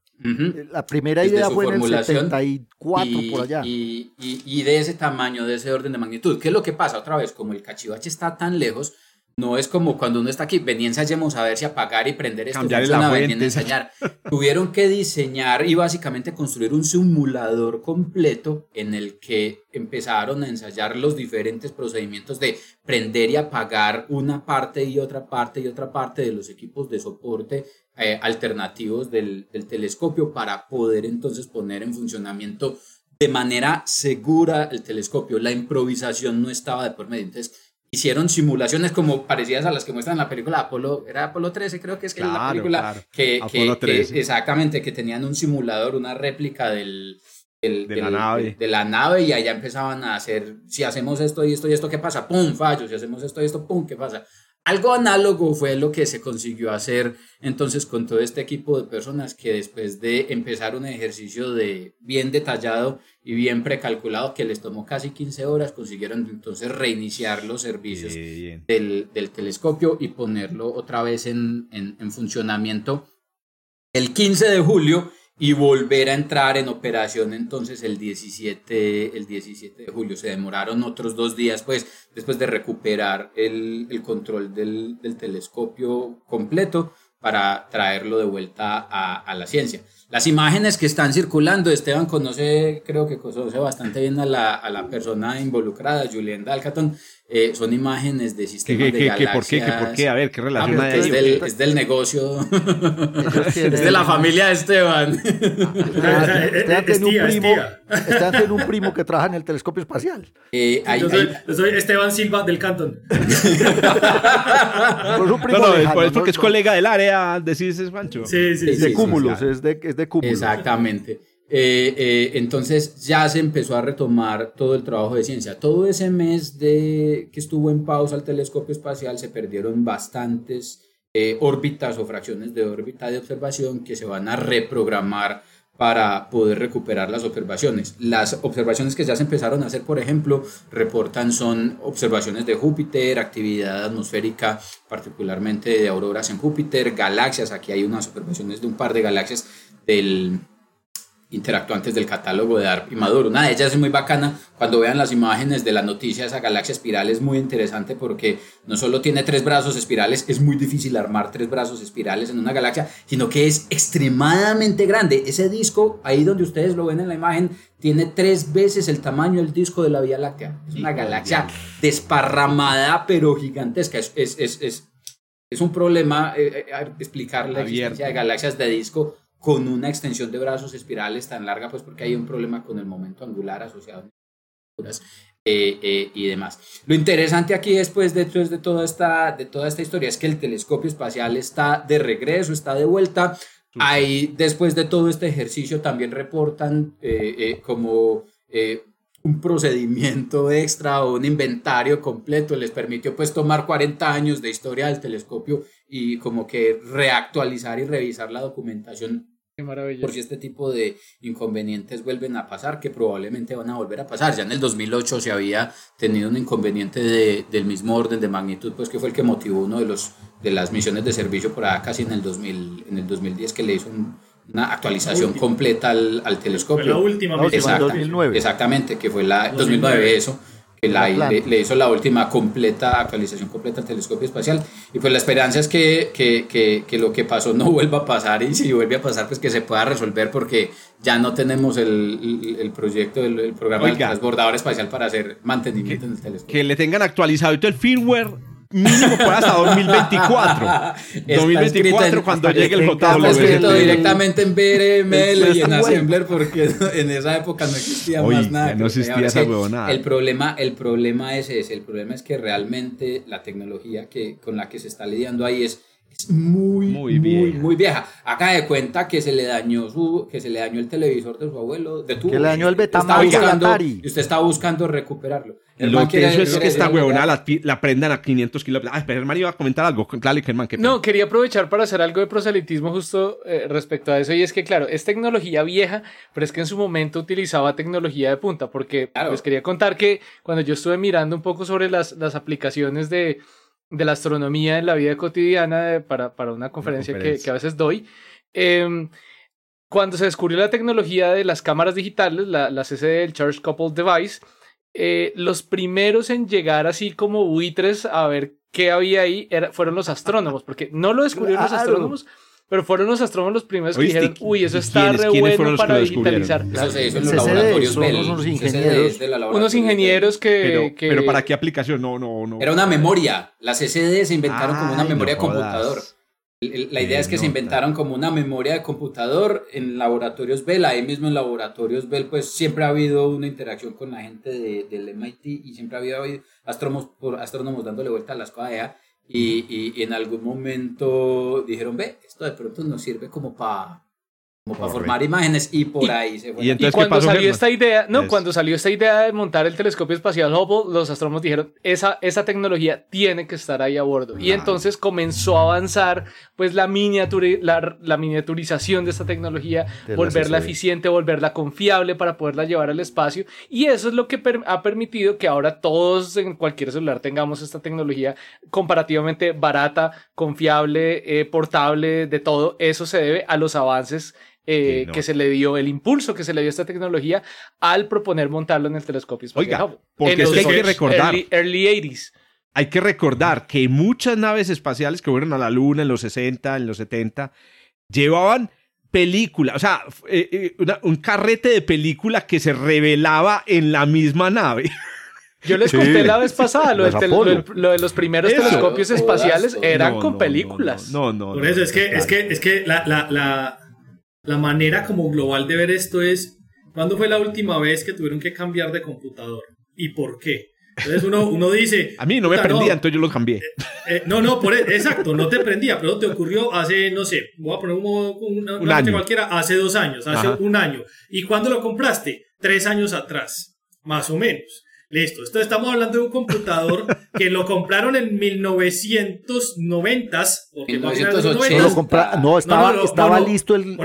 La primera idea fue en el 74 por allá. Y, y, y, de ese tamaño, de ese orden de magnitud. ¿Qué es lo que pasa? Otra vez, como el cachivache está tan lejos, no es como cuando uno está aquí, ven y ensayemos a ver si apagar y prender esto Cambiar funciona, ven y ensayar. Tuvieron que diseñar y básicamente construir un simulador completo en el que empezaron a ensayar los diferentes procedimientos de prender y apagar una parte y otra parte y otra parte de los equipos de soporte eh, alternativos del, del telescopio para poder entonces poner en funcionamiento de manera segura el telescopio. La improvisación no estaba de por medio. Entonces, hicieron simulaciones como parecidas a las que muestran en la película Apolo, era Apolo 13 creo que es que la película que, exactamente, que tenían un simulador, una réplica del, de, la nave. de, la nave y allá empezaban a hacer, si hacemos esto y esto y esto, ¿qué pasa? ¡Pum! Fallo, si hacemos esto y esto, ¡pum! ¿Qué pasa? Algo análogo fue lo que se consiguió hacer entonces con todo este equipo de personas que después de empezar un ejercicio de bien detallado y bien precalculado que les tomó casi 15 horas, consiguieron entonces reiniciar los servicios del, telescopio y ponerlo otra vez en, en funcionamiento. El 15 de julio y volver a entrar en operación entonces el 17, el 17 de julio. Se demoraron otros dos días, pues, después de recuperar el, el control del, del, telescopio completo para traerlo de vuelta a, a, la ciencia. Las imágenes que están circulando, Esteban conoce, creo que conoce bastante bien a la, a la persona involucrada, Julián Dalcaton, eh, son imágenes de sistemas de galaxias. ¿Por qué? ¿Por qué? A ver, ¿qué relación hay? Es del, es del negocio. (laughs) es de la familia de Esteban. Esteban tiene un primo, Esteban tiene un primo que trabaja en el telescopio espacial. Eh, yo, soy, Esteban Silva del Cantón. (laughs) pues un primo no, no, es porque es colega del área, decís, es Pancho. Sí, sí, sí. De cúmulos, es de, es de cúmulos. Exactamente. Eh, eh, entonces ya se empezó a retomar todo el trabajo de ciencia. Todo ese mes de, que estuvo en pausa el telescopio espacial se perdieron bastantes eh, órbitas o fracciones de órbita de observación que se van a reprogramar para poder recuperar las observaciones. Las observaciones que ya se empezaron a hacer, por ejemplo, reportan son observaciones de Júpiter, actividad atmosférica, particularmente de auroras en Júpiter, galaxias, aquí hay unas observaciones de un par de galaxias del, interactuantes del catálogo de ARP y Maduro. Una de ellas es muy bacana, cuando vean las imágenes de la noticia, esa galaxia espiral es muy interesante porque no solo tiene tres brazos espirales, es muy difícil armar tres brazos espirales en una galaxia, sino que es extremadamente grande. Ese disco, ahí donde ustedes lo ven en la imagen, tiene tres veces el tamaño del disco de la Vía Láctea. Es una galaxia desparramada, pero gigantesca. Es, es, es, es un problema eh, eh, explicar la existencia de galaxias de disco con una extensión de brazos espirales tan larga, pues porque hay un problema con el momento angular asociado eh, eh, y demás. Lo interesante aquí después de, de, toda esta, de toda esta historia es que el telescopio espacial está de regreso, está de vuelta. Ahí, después de todo este ejercicio, también reportan eh, como un procedimiento extra o un inventario completo. Les permitió pues tomar 40 años de historia del telescopio y como que reactualizar y revisar la documentación por si este tipo de inconvenientes vuelven a pasar, que probablemente van a volver a pasar. Ya en el 2008 se había tenido un inconveniente de, del mismo orden de magnitud, pues que fue el que motivó uno de, los, de las misiones de servicio por acá casi en el, 2000, en el 2010 que le hizo una actualización completa al, al telescopio. la última, misión 2009. Exactamente, que fue la 2009 eso que le, hizo la última completa actualización completa al telescopio espacial. Y pues la esperanza es que, que, que, que, lo que pasó no (laughs) vuelva a pasar y si vuelve a pasar, pues que se pueda resolver porque ya no tenemos el, el proyecto, el, programa del transbordador espacial para hacer mantenimiento en el telescopio. Que le tengan actualizado el firmware mínimo para hasta (laughs) 2024. 2024 cuando llegue el JW. escrito directamente en BRML y en Assembler porque en esa época no existía más nada. No existía esa huevonada. El problema, el problema es ese. El problema es que realmente la tecnología que, con la que se está lidiando ahí es es muy, muy, vieja. muy, vieja. Acá de cuenta que se le dañó su, que se le dañó el televisor de su abuelo, de tu, que le dañó el Betamax y usted está buscando recuperarlo. El lo que eso es que esta huevona la, la, prendan a 500 kilómetros. Ah, pero Mario iba a comentar algo. Claro, Germán, No, quería aprovechar para hacer algo de proselitismo justo eh, respecto a eso. Y es que, claro, es tecnología vieja, pero es que en su momento utilizaba tecnología de punta. Porque les pues, quería contar que cuando yo estuve mirando un poco sobre las, las aplicaciones de, de la astronomía en la vida cotidiana para, para una conferencia, Que, que, a veces doy. Eh, cuando se descubrió la tecnología de las cámaras digitales, la, la CCD, el Charge Coupled Device, eh, los primeros en llegar así como buitres a ver qué había ahí era, fueron los astrónomos, porque no lo descubrieron los astrónomos, pero fueron los astrónomos los primeros que dijeron, uy, eso está re bueno para digitalizar. Eso se hizo en los laboratorios Bell. Unos ingenieros, unos ingenieros que pero, ¿para qué aplicación? No, no, no. Era una memoria. Las CCD se inventaron como una memoria de computador. La idea es que se inventaron como una memoria de computador en laboratorios Bell. Ahí mismo en laboratorios Bell, pues siempre ha habido una interacción con la gente de, del MIT y siempre ha habido astrónomos, astrónomos dándole vuelta a las cosas y, y, y, en algún momento dijeron, ve, esto de pronto nos sirve como para como para formar imágenes y por ahí se fue. Y, entonces, cuando salió esta idea, no, cuando salió esta idea de montar el telescopio espacial Hubble, los astrónomos dijeron, esa, esa tecnología tiene que estar ahí a bordo. Y entonces comenzó a avanzar pues la, la, la miniaturización de esta tecnología, volverla eficiente, volverla confiable para poderla llevar al espacio. Y eso es lo que ha permitido que ahora todos en cualquier celular tengamos esta tecnología comparativamente barata, confiable, eh, portable, de todo. Eso se debe a los avances eh, que se le dio, el impulso que se le dio a esta tecnología al proponer montarlo en el telescopio espacial. Oiga, porque hay que recordar. Early, 80s. Hay que recordar que muchas naves espaciales que fueron a la Luna en los 60, en los 70, llevaban película, o sea, eh, eh, un carrete de película que se revelaba en la misma nave. (laughs) Yo les conté la vez pasada, lo, de los primeros telescopios espaciales eran con películas. No, no, Por eso es que, es que, es que la, la, la manera como global de ver esto es, ¿cuándo fue la última vez que tuvieron que cambiar de computador? ¿Y por qué? Entonces uno, uno dice... (laughs) A mí no me prendía, entonces yo lo cambié. Eh, eh, no, no, por, e, exacto, no te prendía, pero te ocurrió hace, no sé, voy a poner un, una, año. cualquiera, hace dos años, hace un año. ¿Y cuándo lo compraste? Tres años atrás, más o menos. Listo, Entonces estamos hablando de un computador que lo compraron en 1990. Porque 1980. No, estaba, estaba listo el,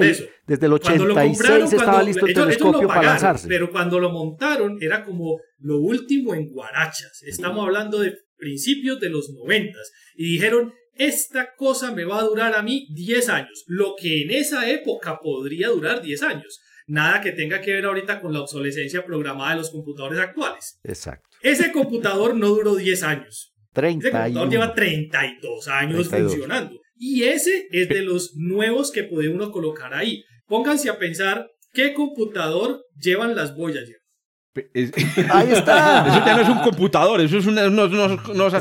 desde el 86 estaba listo el telescopio para lanzarse. Pero cuando lo montaron era como lo último en Guarachas. Estamos hablando de principios de los 90 y dijeron esta cosa me va a durar a mí 10 años, lo que en esa época podría durar 10 años. Nada que tenga que ver ahorita con la obsolescencia programada de los computadores actuales. Exacto. Ese computador no duró 10 años. 30 ese computador lleva 32 años funcionando. Y ese es de los nuevos que puede uno colocar ahí. Pónganse a pensar qué computador llevan las Voyager. (laughs) Ahí está. Eso ya no es un computador, eso es unos, unos,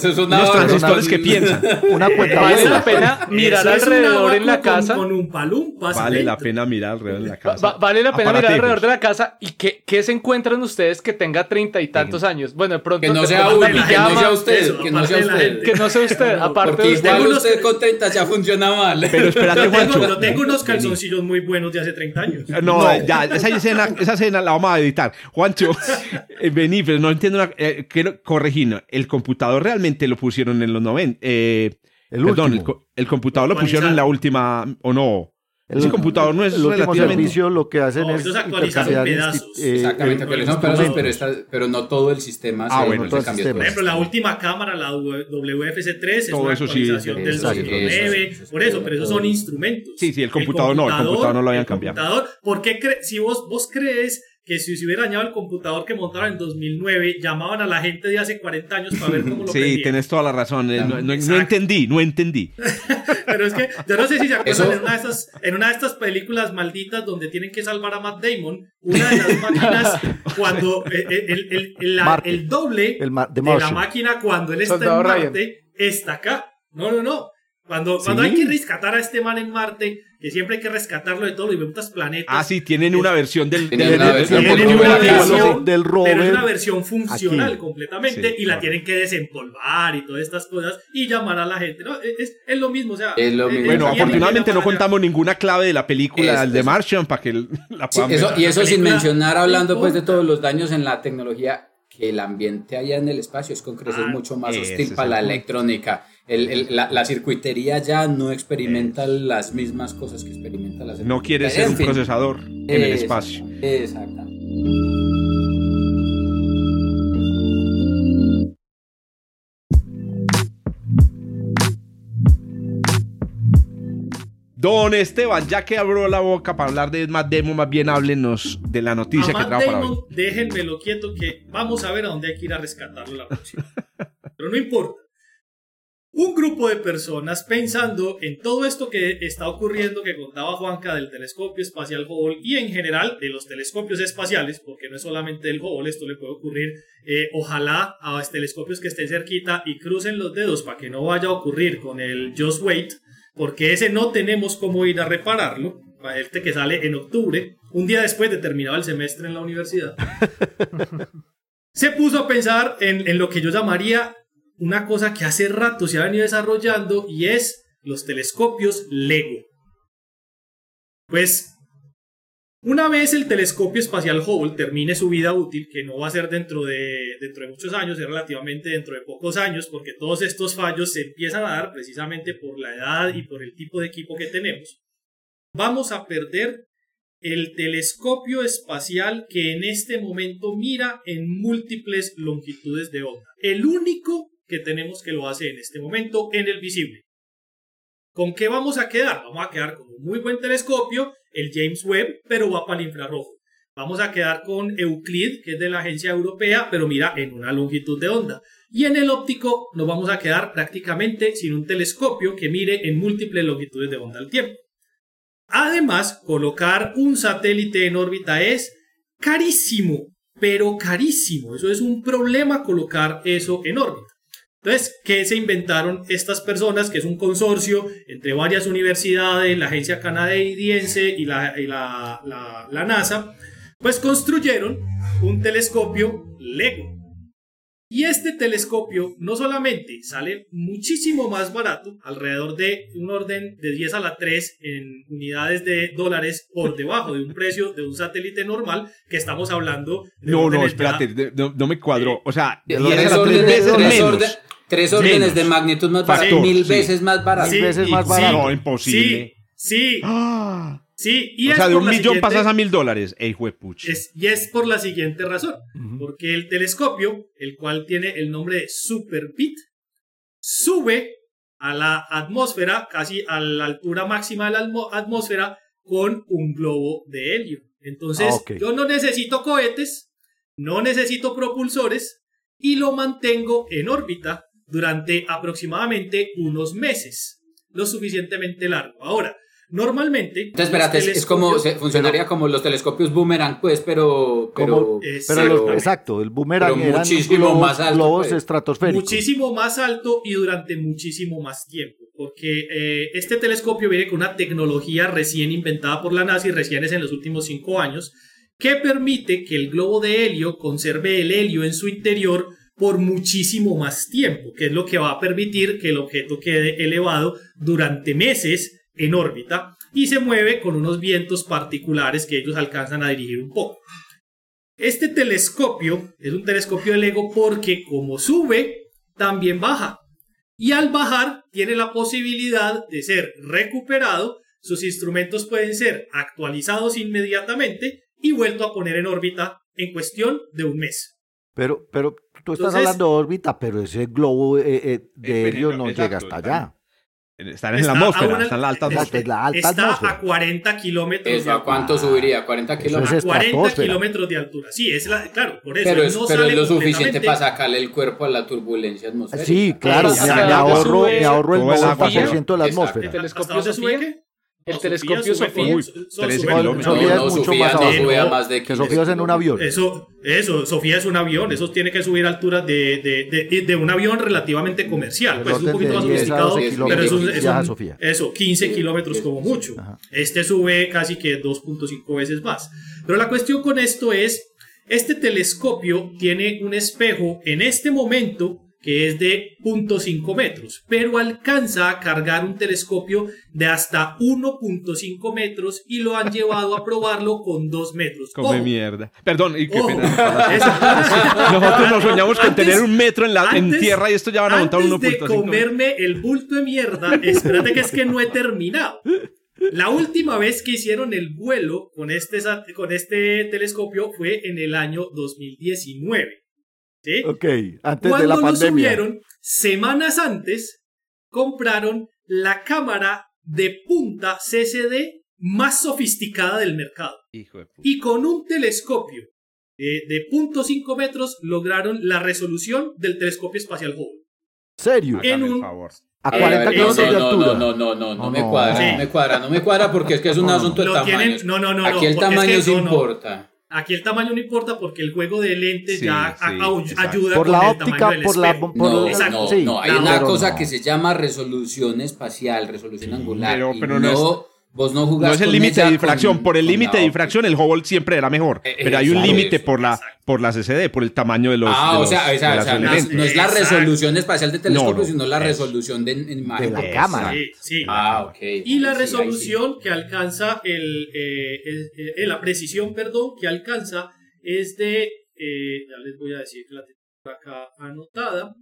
transistores que piensan. Una cuenta Vale la pena mirar alrededor en la casa. Con, un palum, vale la pena mirar alrededor en la casa. vale la pena mirar alrededor de la casa. ¿Y qué, qué se encuentran ustedes que tenga treinta y tantos años? Bueno, de pronto. Que no sea uno, que no sea usted. que no sea usted. Que no sea usted. aparte de usted. Igual usted con 30 ya funciona mal. Pero espérate, Juancho. Pero tengo unos calzoncillos muy buenos de hace 30 años. No, ya, esa escena, esa escena la vamos a editar. Juancho. Eh, vení, pero no entiendo. Una, eh, quiero corregir. El computador realmente lo pusieron en los 90. Eh, el perdón, el, el, computador lo pusieron en la última. ¿O no? El, Ese computador no es el último servicio lo que hacen no, es intercambiar pedazos. Eh, Exactamente, pero son pedazos, pero, está, pero no todo el sistema ah, se, bueno, todo el sistema. Por ejemplo, la última cámara, la WFC3, es todo una eso actualización sí, del 209, por eso, pero esos son instrumentos. Sí, sí, el computador, el computador no, el computador no lo habían cambiado. Computador, ¿por qué si vos, vos crees que si se hubiera dañado el computador que montaron en 2009, llamaban a la gente de hace 40 años para ver cómo lo Sí, tienes toda la razón. Eh, no, no, entendí, no entendí. (laughs) Pero es que yo no sé si se acuerdan en, una de estas, en una de estas películas malditas donde tienen que salvar a Matt Damon, una de las (laughs) máquinas, cuando eh, eh, el, el, el, el doble de, la máquina cuando él está en Marte, está acá. No, no, no. Cuando, cuando hay que rescatar a este man en Marte, que siempre hay que rescatarlo de todos los diferentes planetas. Ah, sí, tienen una versión del, tienen una versión, del rover. Pero es una versión funcional completamente y la tienen que desempolvar y todas estas cosas y llamar a la gente. No, es, es lo mismo, o sea. Es lo mismo. Bueno, afortunadamente no contamos ninguna clave de la película, de Martian, para que la puedan sí, eso, Y eso sin mencionar, hablando pues de todos los daños en la tecnología, que el ambiente allá en el espacio es con creces ah, mucho más hostil para la electrónica el, el, la, la, circuitería ya no experimenta las mismas cosas que experimenta la No quiere ser un procesador en el espacio. Exactamente. Don Esteban, ya que abrió la boca para hablar de Matt Damon, más bien háblenos de la noticia que trajo para hoy. Déjenmelo quieto que vamos a ver a dónde hay que ir a rescatarlo la próxima. (laughs) Pero no importa un grupo de personas pensando en todo esto que está ocurriendo que contaba Juanca del telescopio espacial Hubble y en general de los telescopios espaciales, porque no es solamente el Hubble, esto le puede ocurrir, eh, ojalá a los telescopios que estén cerquita y crucen los dedos para que no vaya a ocurrir con el Just Wait, porque ese no tenemos cómo ir a repararlo, para este que sale en octubre, un día después de terminado el semestre en la universidad. (laughs) Se puso a pensar en, en lo que yo llamaría una cosa que hace rato se ha venido desarrollando y es los telescopios LEGO. Pues una vez el telescopio espacial Hubble termine su vida útil, que no va a ser dentro de, dentro de muchos años, es relativamente dentro de pocos años, porque todos estos fallos se empiezan a dar precisamente por la edad y por el tipo de equipo que tenemos, vamos a perder el telescopio espacial que en este momento mira en múltiples longitudes de onda. El único que tenemos que lo hace en este momento en el visible. ¿Con qué vamos a quedar? Vamos a quedar con un muy buen telescopio, el James Webb, pero va para el infrarrojo. Vamos a quedar con Euclid, que es de la agencia europea, pero mira en una longitud de onda. Y en el óptico nos vamos a quedar prácticamente sin un telescopio que mire en múltiples longitudes de onda al tiempo. Además, colocar un satélite en órbita es carísimo, pero carísimo. Eso es un problema colocar eso en órbita. Entonces, ¿qué se inventaron estas personas? Que es un consorcio entre varias universidades, la agencia canadiense y la, la, NASA, pues construyeron un telescopio LEGO. Y este telescopio no solamente sale muchísimo más barato, alrededor de un orden de 10 a la 3 en unidades de dólares por debajo de un precio de un satélite normal, que estamos hablando de... No, no, espérate, no, me cuadro. O sea, 10 a la 3 veces menos. Tres órdenes de magnitud más barato, mil veces más barato. mil veces más barato. no, imposible. Sí, sí. ¡Ah! Sí, y o sea, de un millón pasas a mil dólares. Ey. Es, y es por la siguiente razón. Porque el telescopio, el cual tiene el nombre de Superbit, sube a la atmósfera, casi a la altura máxima de la atmósfera, con un globo de helio. Entonces, ah, yo no necesito cohetes, no necesito propulsores y lo mantengo en órbita durante aproximadamente unos meses, lo suficientemente largo. Ahora, Normalmente. Entonces, espérate, es como, funcionaría como los telescopios boomerang, pues, pero. Pero, exacto, el boomerang era muchísimo más alto. Globos pues. estratosféricos. Muchísimo más alto y durante muchísimo más tiempo. Porque eh, este telescopio viene con una tecnología recién inventada por la NASA y recién es en los últimos cinco años, que permite que el globo de helio conserve el helio en su interior por muchísimo más tiempo, que es lo que va a permitir que el objeto quede elevado durante meses en órbita y se mueve con unos vientos particulares que ellos alcanzan a dirigir un poco. Este telescopio es un telescopio de LEGO porque como sube, también baja. Y al bajar tiene la posibilidad de ser recuperado, sus instrumentos pueden ser actualizados inmediatamente y vuelto a poner en órbita en cuestión de un mes. Pero, pero tú estás hablando de órbita, pero ese globo eh, eh, de helio no llega hasta allá. Están en la atmósfera, está en la alta atmósfera. está a 40 kilómetros. ¿A cuánto subiría? 40 kilómetros. A 40 kilómetros de altura. Sí, es la, claro, por eso. Pero es, pero es lo suficiente para sacarle el cuerpo a la turbulencia atmosférica. Sí, claro, me, ahorro, me ahorro el 90% de la atmósfera. ¿El telescopio se sube? El telescopio Sofía. Sofía es mucho más abajo. más de que Sofía es en un avión. Eso, eso, Sofía es un avión. Eso tiene que subir a alturas de, de, de, un avión relativamente comercial. Pues un poquito más sofisticado. Pero es un, es eso, 15 kilómetros como mucho. Este sube casi que 2.5 veces más. Pero la cuestión con esto es, este telescopio tiene un espejo en este momento que es de 0.5 metros, pero alcanza a cargar un telescopio de hasta 1.5 metros y lo han llevado a probarlo con 2 metros. Come mierda. Perdón, y qué pena. Nosotros nos soñamos con tener un metro en, la, en tierra y esto ya van a montar 1.5 de comerme el bulto de mierda, espérate que es que no he terminado. La última vez que hicieron el vuelo con este, con este telescopio fue en el año 2019. ¿Sí? Ok, antes de la pandemia. lo subieron, semanas antes, compraron la cámara de punta CCD más sofisticada del mercado. y con un telescopio de, .5 metros lograron la resolución del telescopio espacial Hubble. ¿Serio? En un, favor. A 40 kilómetros de altura. No, no, no, no, me cuadra, no me cuadra, no me cuadra porque es que es un asunto de tamaño. No, no, no. Aquí el tamaño sí importa. Aquí el tamaño no importa porque el juego de lentes ya ayuda por con la el óptica, tamaño por la por no, no, no, hay una cosa que se llama resolución espacial, resolución angular. Pero, pero no, Vos no jugás No es el límite de difracción. por el límite de difracción, el Hubble siempre era mejor. Eh, pero hay un límite por la, por la CCD, por el tamaño de los. Ah, o sea, no, es la resolución espacial del telescopio, sino la resolución de, imagen. De la cámara. Sí, sí. Ah, ok. Y la resolución que alcanza, el, eh, eh, la precisión, perdón, que alcanza es de. ya les voy a decir que la tengo acá anotada.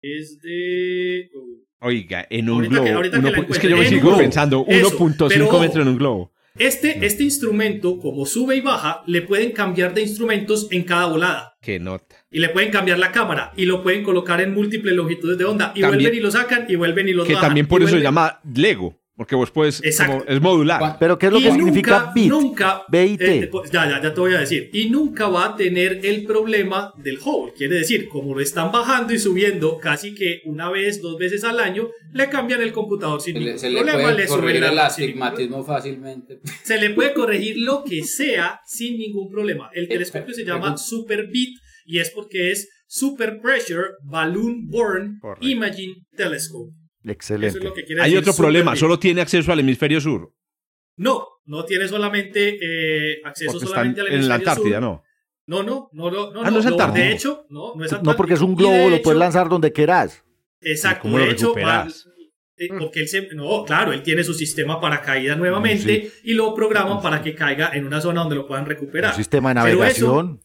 Es de. Uh, Oiga, en un globo. es que yo me sigo pensando, 1.5 metros en un globo. Este, este instrumento, como sube y baja, le pueden cambiar de instrumentos en cada volada. Qué nota. Y le pueden cambiar la cámara y lo pueden colocar en múltiples longitudes de onda. Y vuelven y lo sacan y vuelven y lo Que también por eso se llama Lego. Porque vos puedes, como, es modular. Pero ¿qué es lo que significa bit? Nunca, BIT. Eh, ya, ya, ya te voy a decir. Y nunca va a tener el problema del Hubble. Quiere decir, como lo están bajando y subiendo casi que una vez, dos veces al año, le cambian el computador sin ningún se problema. Le puede corregir el astigmatismo fácilmente. Se le puede corregir lo que sea sin ningún problema. El telescopio se (laughs) llama Super Bit y es porque es Super Pressure Balloon Born Imaging Telescope. Excelente. Hay otro problema, solo tiene acceso al hemisferio sur. No, no tiene solamente eh, acceso solamente al hemisferio en la Antártida, no. No, no, no, no, no, ah, no, es Antártida. De hecho, no, no es Antártida. No, porque es un globo, lo puedes lanzar donde quieras. Exacto, ¿Cómo de hecho, eh, porque él se, no, claro, él tiene su sistema para caída nuevamente y lo programan para que caiga en una zona donde lo puedan recuperar. Un sistema de navegación.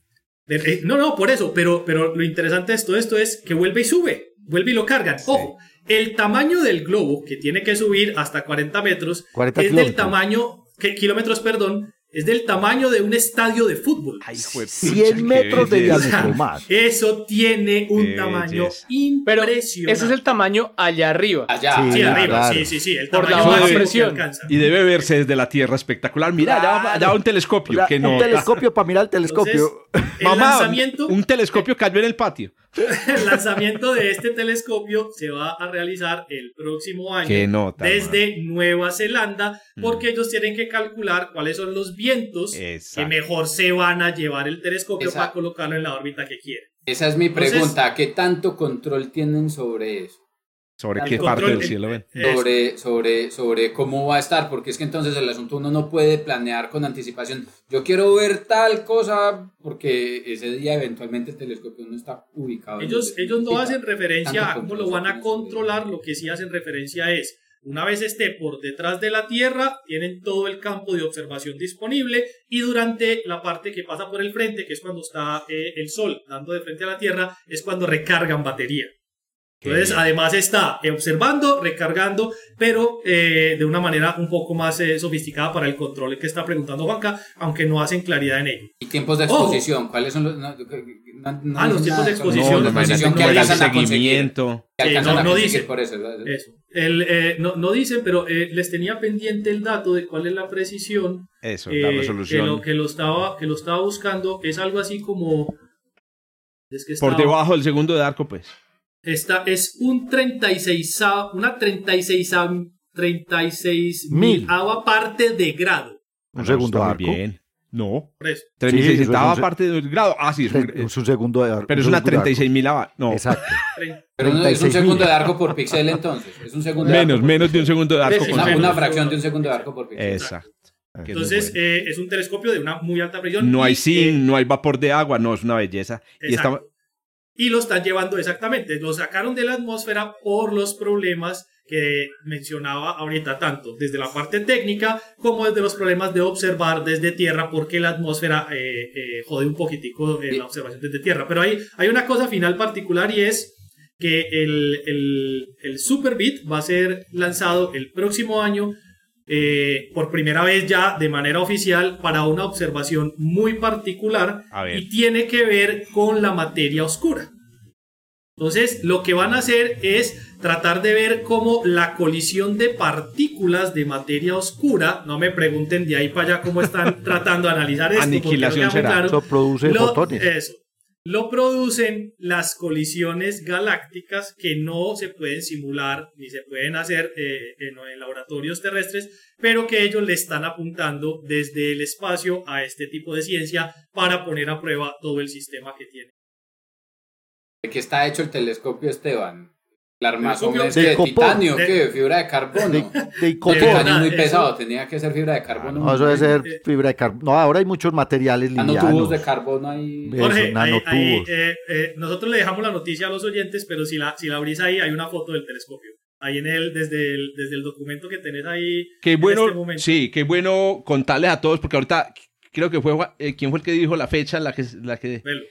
Eh, no, no, por eso, pero, pero lo interesante de todo esto es que vuelve y sube, vuelve y lo cargan. Ojo, el tamaño del globo, que tiene que subir hasta 40 metros, es del tamaño, que, kilómetros, perdón, es del tamaño de un estadio de fútbol. Ay, hijo de 100 pucha, metros de diámetro más. Eso tiene un Qué tamaño belleza. Pero impresionante. ese es el tamaño allá arriba. Allá, Sí, Sí, allá. arriba, claro. sí, sí, sí. El Por la tamaño baja presión. alcanza. Y debe verse desde la Tierra espectacular. Mira, allá, va- allá un telescopio. O sea, que un telescopio para mirar el telescopio. El Mamá, lanzamiento, un telescopio (laughs) cayó en el patio. el lanzamiento de este telescopio se va a realizar el próximo año Qué nota. desde Nueva Zelanda porque Mm. ellos tienen que calcular cuáles son los vientos Exacto. que mejor se van a llevar el telescopio para colocarlo en la órbita que quieren. Esa es mi Entonces- pregunta. ¿Qué tanto control tienen sobre eso? ¿Sobre qué parte del cielo ven? Eso. Sobre, sobre, sobre cómo va a estar, porque es que entonces el asunto uno no puede planear con anticipación. Yo quiero ver tal cosa, porque ese día eventualmente el telescopio no está ubicado. Ellos, ellos no hacen referencia a cómo lo van a controlar, lo que sí hacen referencia es, una vez esté por detrás de la Tierra, tienen todo el campo de observación disponible y durante la parte que pasa por el frente, que es cuando está eh, el Sol dando de frente a la Tierra, es cuando recargan batería. Entonces, además está eh, observando, recargando, pero eh, de una manera un poco más eh, sofisticada para el control que está preguntando Juanca, aunque no hacen claridad en ello. ¿Y tiempos de Ojo. exposición? ¿Cuáles son los.? no, no- no Ah, los dicen tiempos de exposición, los no, exposición que alcanzan a seguimiento. que Eh, no- no conseguir dice. por eso. Eso. El, eh, no, no dicen, pero eh, les tenía pendiente el dato de cuál es la precisión. Eso, eh, la que, resolución. lo, que, lo estaba, que lo estaba buscando. Es algo así como. Es que Por estaba- debajo del segundo de arco, pues. Esta es un 36, una 36, 36 Mil. mil parte de grado. Un segundo arco. Bien. No. Por eso. 36 eso es un se- parte del grado. Ah, sí, es un- Es un segundo de arco. pero es un una segundo de arco. 36 mil No. Exacto. (laughs) Pero no, es un 36 segundo de arco por píxel entonces. Es un segundo de Menos, arco por menos de un segundo de arco. Una, una fracción de un segundo de arco por píxel. Exacto. Entonces, eh, es un telescopio de una muy alta presión. no y, hay eh, zinc, no hay vapor de agua, no, es una belleza. Y Exacto. está, y lo están llevando exactamente. Lo sacaron de la atmósfera por los problemas que mencionaba ahorita, tanto desde la parte técnica como desde los problemas de observar desde tierra, porque la atmósfera eh, eh, jode un poquitico eh, la observación desde tierra. Pero hay, hay una cosa final particular y es que el, el, el Superbit va a ser lanzado el próximo año eh, por primera vez ya de manera oficial para una observación muy particular y tiene que ver con la materia oscura. Entonces, lo que van a hacer es tratar de ver cómo la colisión de partículas de materia oscura, no me pregunten de ahí para allá cómo están (laughs) tratando de analizar esto, no Aniquilación será. claro. Eso produce Lo- fotones. Eso. Lo producen las colisiones galácticas que no se pueden simular ni se pueden hacer eh, en, en laboratorios terrestres, pero que ellos le están apuntando desde el espacio a este tipo de ciencia para poner a prueba todo el sistema que tiene. ¿De qué está hecho el telescopio, Esteban? ¿La armazón es de que de titanio? De- ¿Qué? ¿De fibra de carbono? De, de El titanio es muy Eso- pesado, tenía que ser fibra de carbono. No, eso debe ser Eh, fibra de carbono. No, ahora hay muchos materiales livianos. Nanotubos de carbono ahí. Jorge, Eso, ahí- nanotubos. ahí, eh, eh, nosotros le dejamos la noticia a los oyentes, pero si la, si la abrís ahí, hay una foto del telescopio. Ahí en el, desde el, desde el documento que tenés ahí. Qué en bueno, este momento. sí, qué bueno contarles a todos, porque ahorita creo que fue, eh, ¿quién fue el que dijo la fecha en la que... La que Velo.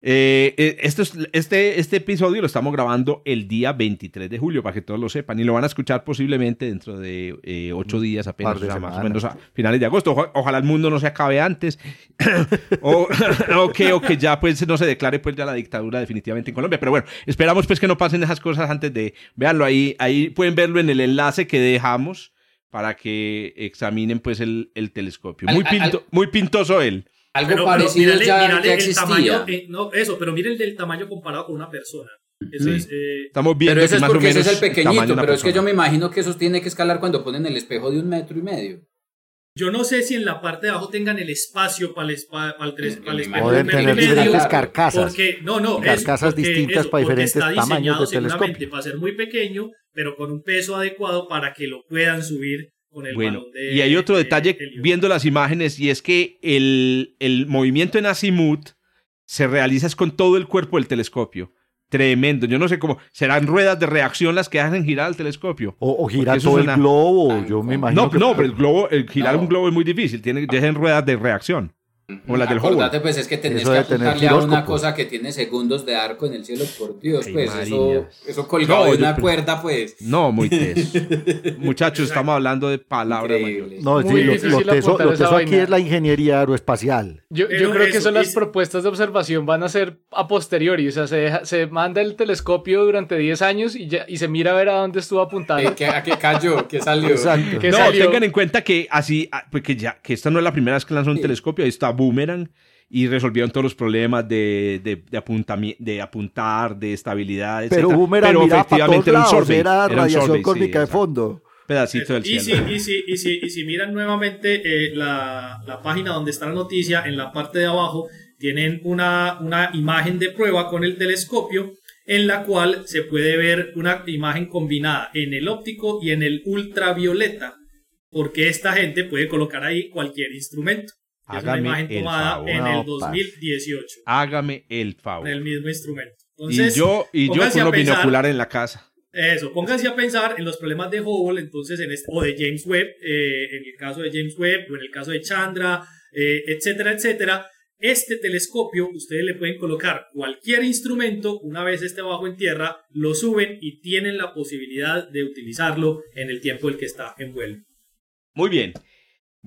Eh, eh, esto es- este, este episodio lo estamos grabando el día 23 de julio, para que todos lo sepan, y lo van a escuchar posiblemente dentro de eh, ocho días apenas, o sea, más o menos a finales de agosto. Oja- ojalá el mundo no se acabe antes, (coughs) o, (coughs) o que, o que ya pues no se declare pues ya la dictadura definitivamente en Colombia. Pero bueno, esperamos pues que no pasen esas cosas antes de, veanlo ahí, ahí pueden verlo en el enlace que dejamos para que examinen pues el, el telescopio. Muy, pinto- muy pintoso él. Algo Pero- pero parecido mírale- ya, mírale ya el existía. tamaño, eh, no, eso, pero mire el del tamaño comparado con una persona. Eso Sí. es, eh, Estamos viendo Pero eso que es más porque ese es el pequeñito, pero es que yo me imagino que eso tiene que escalar cuando ponen el espejo de un metro y medio. yo no sé si en la parte de abajo tengan el espacio para el, para el, tres- para el espejo Pueden de un tener metro y medio, diferentes carcasas. Porque, no, no, Carcasas porque distintas eso, para diferentes está tamaños de seguramente telescopio. para ser muy pequeño, pero con un peso adecuado para que lo puedan subir con el Bueno, balón de y hay otro de detalle viendo las imágenes y es que el, el movimiento en azimut se realiza es con todo el cuerpo del telescopio. Tremendo. Yo no sé cómo. ¿Serán ruedas de reacción las que hacen girar el telescopio? O, o gira Porque eso todo el globo. Ah, Yo me no, imagino No, que- no, pero el globo, el girar No. un globo es muy difícil. Tiene que ser ruedas de reacción. Como las del pues es que tenés que apuntarle a una cosa que tiene segundos de arco en el cielo, por Dios, pues eso, eso colgado de una cuerda, pues. No, muy teso. (laughs) Muchachos, estamos hablando de palabras No, sí, lo, teso, aquí es la ingeniería aeroespacial. Yo, yo creo que son las propuestas de observación van a ser a posteriori, o sea, se, se manda el telescopio durante 10 años y, ya, y se mira a ver a dónde estuvo apuntado. Eh, ¿A qué cayó? ¿Qué salió? Exacto. no, tengan en cuenta que así, ah, porque ya, que esta no es la primera vez que lanzan un telescopio, ahí está Boomerang y resolvieron todos los problemas de, de, de, de apuntar, de estabilidad, etc. Pero Boomerang pero efectivamente era un survey, era radiación cósmica de fondo. Pedacito del y cielo. Si, y, si, y, si, y si miran nuevamente eh, la, la, página donde está la noticia, en la parte de abajo tienen una, una imagen de prueba con el telescopio en la cual se puede ver una imagen combinada en el óptico y en el ultravioleta, porque esta gente puede colocar ahí cualquier instrumento. Hágame una imagen tomada en el 2018. Hágame el favor. En el mismo instrumento. y yo, y yo con los binoculares en la casa. Eso, pónganse a pensar en los problemas de Hubble, entonces, en este, o de James Webb, eh, en el caso de James Webb, o en el caso de Chandra, eh, etcétera, etcétera. Este telescopio, ustedes le pueden colocar cualquier instrumento, una vez esté bajo en tierra, lo suben y tienen la posibilidad de utilizarlo en el tiempo en el que está en vuelo. Muy bien.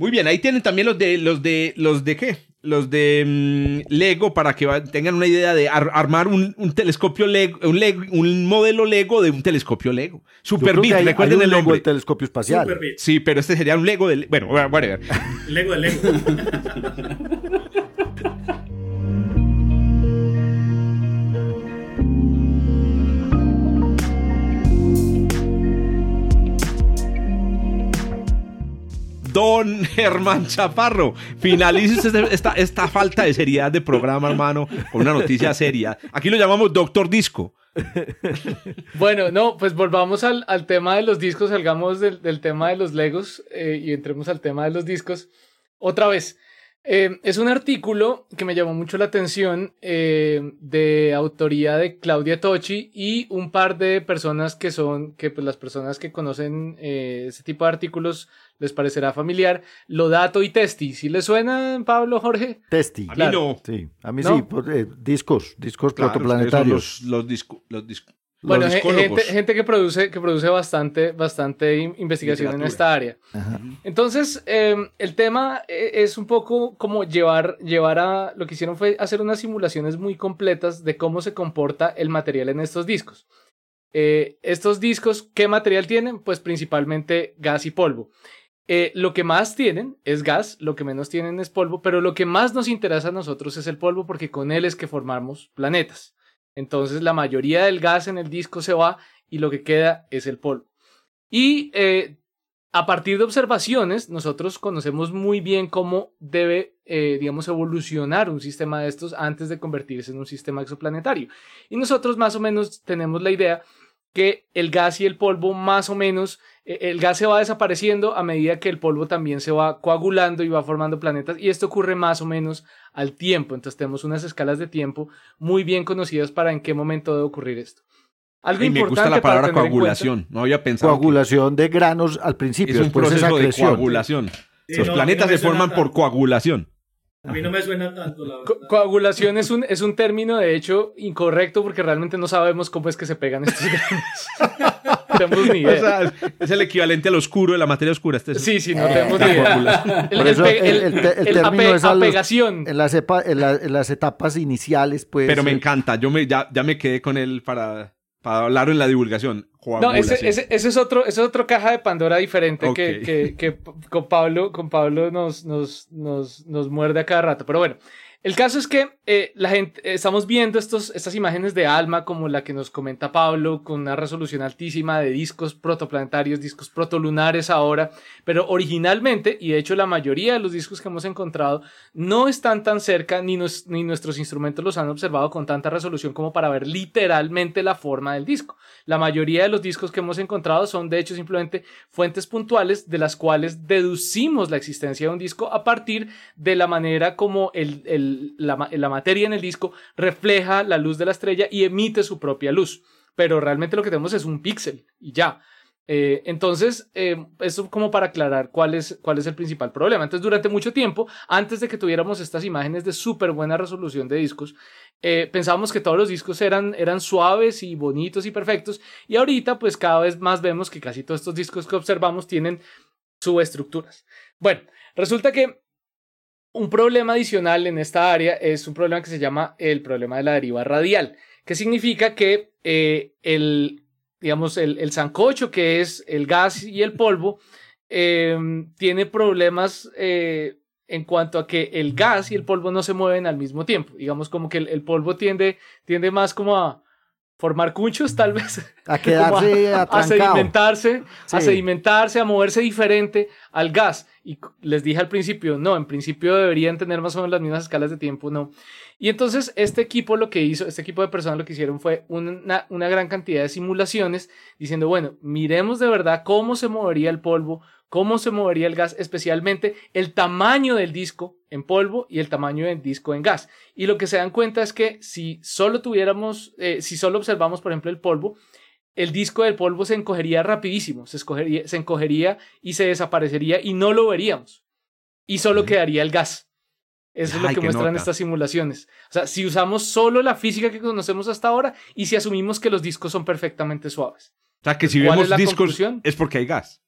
Muy bien, ahí tienen también los de los de los de qué? Los de mm, Lego para que tengan una idea de armar un, telescopio Lego, un un modelo Lego de un telescopio Lego. Super Big, recuerden el Lego del telescopio espacial. Sí, pero este sería un Lego de bueno, whatever. Lego de Lego. (laughs) Don Germán Chaparro, finalice esta, esta falta de seriedad de programa, hermano, con una noticia seria. Aquí lo llamamos Doctor Disco. Bueno, no, pues volvamos al, tema de los discos, salgamos del, tema de los Legos eh, y entremos al tema de los discos. Otra vez, eh, es un artículo que me llamó mucho la atención eh, de autoría de Claudia Tochi y un par de personas que son, que pues las personas que conocen eh, ese tipo de artículos les parecerá familiar, Lodato y Testi. ¿Sí le suena, Pablo, Jorge? Testi. A mí no. Sí, a mí sí, discos, discos protoplanetarios. Los, discos, los discos. Bueno, gente, gente, que produce, que produce bastante, bastante investigación en esta área. Entonces, em, el tema eh, es un poco como llevar, llevar a, lo que hicieron fue hacer unas simulaciones muy completas de cómo se comporta el material en estos discos. Eh, estos discos, ¿qué material tienen? Pues principalmente gas y polvo. Eh, lo que más tienen es gas, lo que menos tienen es polvo, pero lo que más nos interesa a nosotros es el polvo porque con él es que formamos planetas. Entonces la mayoría del gas en el disco se va y lo que queda es el polvo. Y eh, a partir de observaciones, nosotros conocemos muy bien cómo debe, eh, digamos, evolucionar un sistema de estos antes de convertirse en un sistema exoplanetario. Y nosotros más o menos tenemos la idea que el gas y el polvo más o menos, eh, el gas se va desapareciendo a medida que el polvo también se va coagulando y va formando planetas y esto ocurre más o menos al tiempo. Entonces tenemos unas escalas de tiempo muy bien conocidas para en qué momento debe ocurrir esto. Algo y me gusta la palabra coagulación, no había pensado. Coagulación de granos al principio, es un proceso de coagulación. Los planetas se forman por coagulación. A mí no me suena tanto, la coagulación es un, es un término, de hecho, incorrecto porque realmente no sabemos cómo es que se pegan estos granos. (laughs) no tenemos ni idea. O sea, es el equivalente al oscuro de la materia oscura. Este sí, sí, no tenemos ni idea. El, el, término es apegación. en, las en, las etapas iniciales, pues. Pero me encanta. Yo me, ya, ya me quedé con él para para hablar en la divulgación. No, ese, ese, es otro, ese es otro caja de Pandora diferente que, que, que, con Pablo, con Pablo nos, nos, nos, nos muerde a cada rato. Pero bueno, el caso es que eh, estamos viendo estos, estas imágenes de alma como la que nos comenta Pablo, con una resolución altísima de discos protoplanetarios, discos protolunares ahora, pero originalmente, y de hecho la mayoría de los discos que hemos encontrado no están tan cerca, ni, nuestros instrumentos los han observado con tanta resolución como para ver literalmente la forma del disco. La mayoría de los discos que hemos encontrado son de hecho simplemente fuentes puntuales de las cuales deducimos la existencia de un disco a partir de la manera como el, la, materia en el disco refleja la luz de la estrella y emite su propia luz. Pero realmente lo que tenemos es un píxel y ya. Eh, entonces, eh, eso como para aclarar cuál es, cuál es el principal problema. Entonces, durante mucho tiempo, antes de que tuviéramos estas imágenes de súper buena resolución de discos, eh, pensábamos que todos los discos eran, eran suaves y bonitos y perfectos. Y ahorita, pues cada vez más vemos que casi todos estos discos que observamos tienen subestructuras. Bueno, resulta que un problema adicional en esta área es un problema que se llama el problema de la deriva radial, que significa que el digamos, el, el sancocho, que es el gas y el polvo, em, tiene problemas eh, en cuanto a que el gas y el polvo no se mueven al mismo tiempo. Digamos como que el, polvo tiende, tiende más como a formar cunchos, tal vez. A quedarse (laughs) a, a, sedimentarse, a sedimentarse, a moverse diferente al gas. Y les dije al principio, no, en principio deberían tener más o menos las mismas escalas de tiempo, no. Y entonces este equipo lo que hizo, este equipo de personas lo que hicieron fue una, una gran cantidad de simulaciones diciendo, bueno, miremos de verdad cómo se movería el polvo, cómo se movería el gas, especialmente el tamaño del disco en polvo y el tamaño del disco en gas. Y lo que se dan cuenta es que si solo tuviéramos, eh, si solo observamos, por ejemplo, el polvo, el disco del polvo se encogería rapidísimo, se, se encogería y se desaparecería y no lo veríamos. Y solo quedaría el gas. Eso es lo que muestran estas simulaciones. O sea, si usamos solo la física que conocemos hasta ahora y si asumimos que los discos son perfectamente suaves. O sea, que si vemos discos es porque hay gas.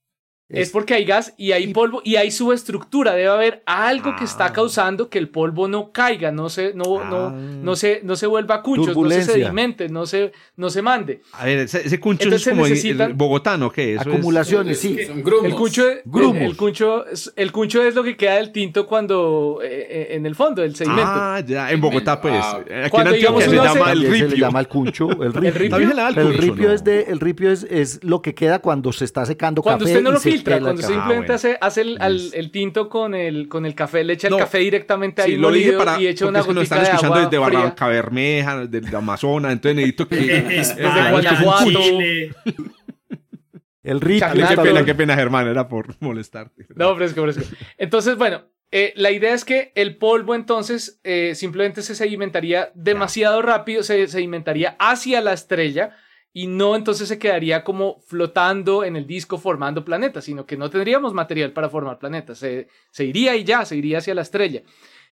Es porque hay gas y hay polvo y hay subestructura. Debe haber algo que está ah. causando que el polvo no caiga, no se, no, no, ah. no se, no se vuelva cunchos, no se sedimente, no se, no se mande. A ver, ese, cuncho es como el bogotano, ¿qué? Acumulaciones, sí. el cuncho, el, cuncho, el cuncho es lo que queda del tinto cuando eh, eh, en el fondo, el sedimento. Ah, ya, en Bogotá, pues. Ah. Aquí en Antioquia se llama el ripio. Se le llama el cuncho. El ripio. El ripio, es de, el ripio es, es lo que queda cuando se está secando cuando café. Usted no lo cuando simplemente hace, hace el, el, tinto con el, con el café, le echa el café directamente ahí lo dije para, y echa una gotita nos están escuchando desde Barranca Bermeja, desde Amazonas, entonces necesito que... (laughs) es de Guanajuato. El rito. Qué pena, qué pena, Germán, era por molestarte. No, fresco, fresco. Entonces, bueno, eh, la idea es que el polvo entonces eh, simplemente se sedimentaría demasiado rápido, se sedimentaría hacia la estrella y no entonces se quedaría como flotando en el disco formando planetas, sino que no tendríamos material para formar planetas, se, se iría y ya, se iría hacia la estrella.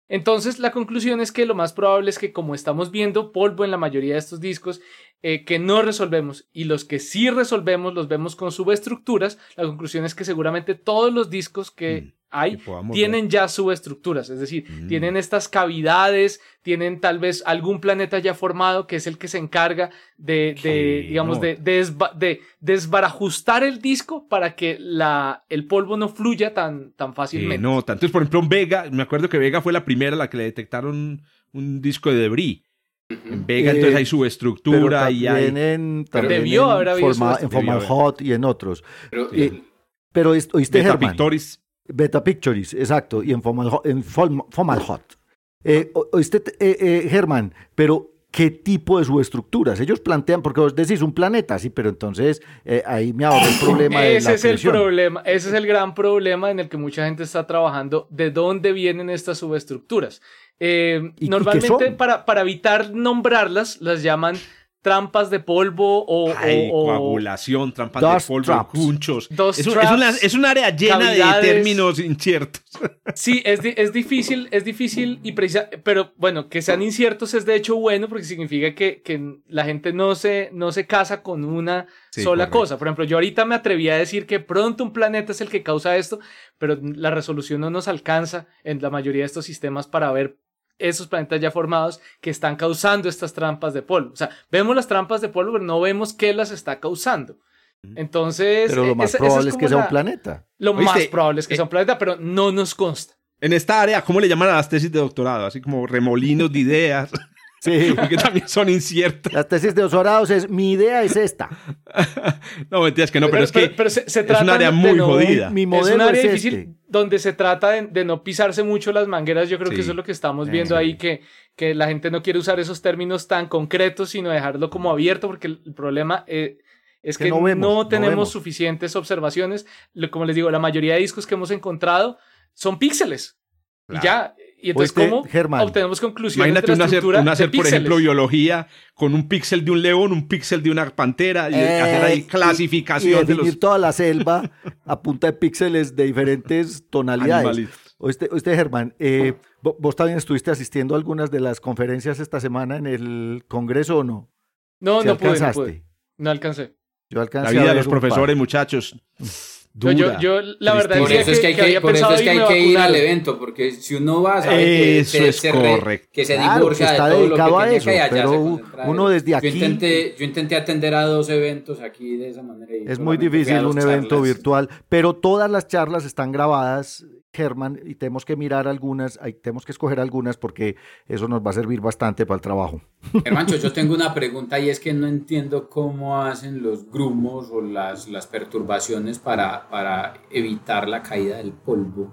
Entonces la conclusión es que lo más probable es que como estamos viendo polvo en la mayoría de estos discos eh, que no resolvemos y los que sí resolvemos los vemos con subestructuras, la conclusión es que seguramente todos los discos que mm hay, tienen ya subestructuras, es decir, mm. tienen estas cavidades, tienen tal vez algún planeta ya formado que es el que se encarga de, digamos, de, de, desbarajustar el disco para que la, el polvo no fluya tan, tan fácilmente. no, tanto es, por ejemplo, en Vega, me acuerdo que Vega fue la primera a la que le detectaron un disco de debris. En Vega, entonces hay subestructura y hay. En, debió haber habido en Formal Hot y en otros. Pero, eh, pero oíste, Germán. Beta Pictures, exacto, y en Fomal, en Hot. Eh, oíste, eh, eh, Germán, pero ¿qué tipo de subestructuras? Ellos plantean, porque vos decís un planeta, sí, pero entonces eh, ahí me ahorro el (laughs) problema de Ese es el problema, ese es el gran problema en el que mucha gente está trabajando, de dónde vienen estas subestructuras. normalmente para, para evitar nombrarlas, las llaman trampas de polvo o, coagulación, trampas de polvo, cunchos. Es, una, es, un área llena de términos inciertos. (laughs) Sí, es, es difícil, es difícil y precisa, pero bueno, que sean inciertos es de hecho bueno porque significa que, que la gente no se, no se casa con una sola cosa. Por ejemplo, yo ahorita me atreví a decir que pronto un planeta es el que causa esto, pero la resolución no nos alcanza en la mayoría de estos sistemas para ver esos planetas ya formados que están causando estas trampas de polvo. O sea, vemos las trampas de polvo, pero no vemos qué las está causando. Entonces. Pero lo más probable es, que sea un planeta. Lo más probable es que sea un planeta, pero no nos consta. En esta área, ¿cómo le llaman a las tesis de doctorado? Así como remolinos de ideas. Sí. (laughs) Porque también son inciertas. Las tesis de doctorados es, mi idea es esta. (laughs) no, mentiras que no, pero, es que es un área muy jodida. Mi, modelo es un área difícil este. donde se trata de, no pisarse mucho las mangueras. Yo creo que eso es lo que estamos viendo ahí, que, que la gente no quiere usar esos términos tan concretos, sino dejarlo como abierto, porque el, problema... Eh, es que, no, tenemos suficientes observaciones. Como les digo, la mayoría de discos que hemos encontrado son píxeles. Y ya, Y entonces, Oíste, ¿cómo Germán. obtenemos conclusiones Imagínate de la hacer, estructura hacer, de por ejemplo, biología con un píxel de un león, un píxel de una pantera y hacer ahí Eh, y- clasificación y de definir los toda la selva a punta de píxeles de diferentes tonalidades. Usted, usted Germán, eh, vo- ¿vos también estuviste asistiendo a algunas de las conferencias esta semana en el Congreso o no? No, ¿Sí no pude, no alcanzaste? pude. No alcancé. Yo alcancé La a vida de los profesores, muchachos. Yo, yo, Dura. yo, la verdad Por decía eso es que hay que, por eso es que, hay que ir al evento, porque si uno va, sabe que Eso se, es se correcto. que se Claro, que divorcia está de todo lo que dedicado a eso, que pero se uno desde aquí- Yo intenté, yo intenté atender a dos eventos aquí de esa manera. y Es muy difícil un evento virtual, pero todas las charlas están grabadas, Germán, y tenemos que mirar algunas, hay- tenemos que escoger algunas porque eso nos va a servir bastante para el trabajo. Hermancho, yo tengo una pregunta y es que no entiendo cómo hacen los grumos o las, las perturbaciones para, para evitar la caída del polvo.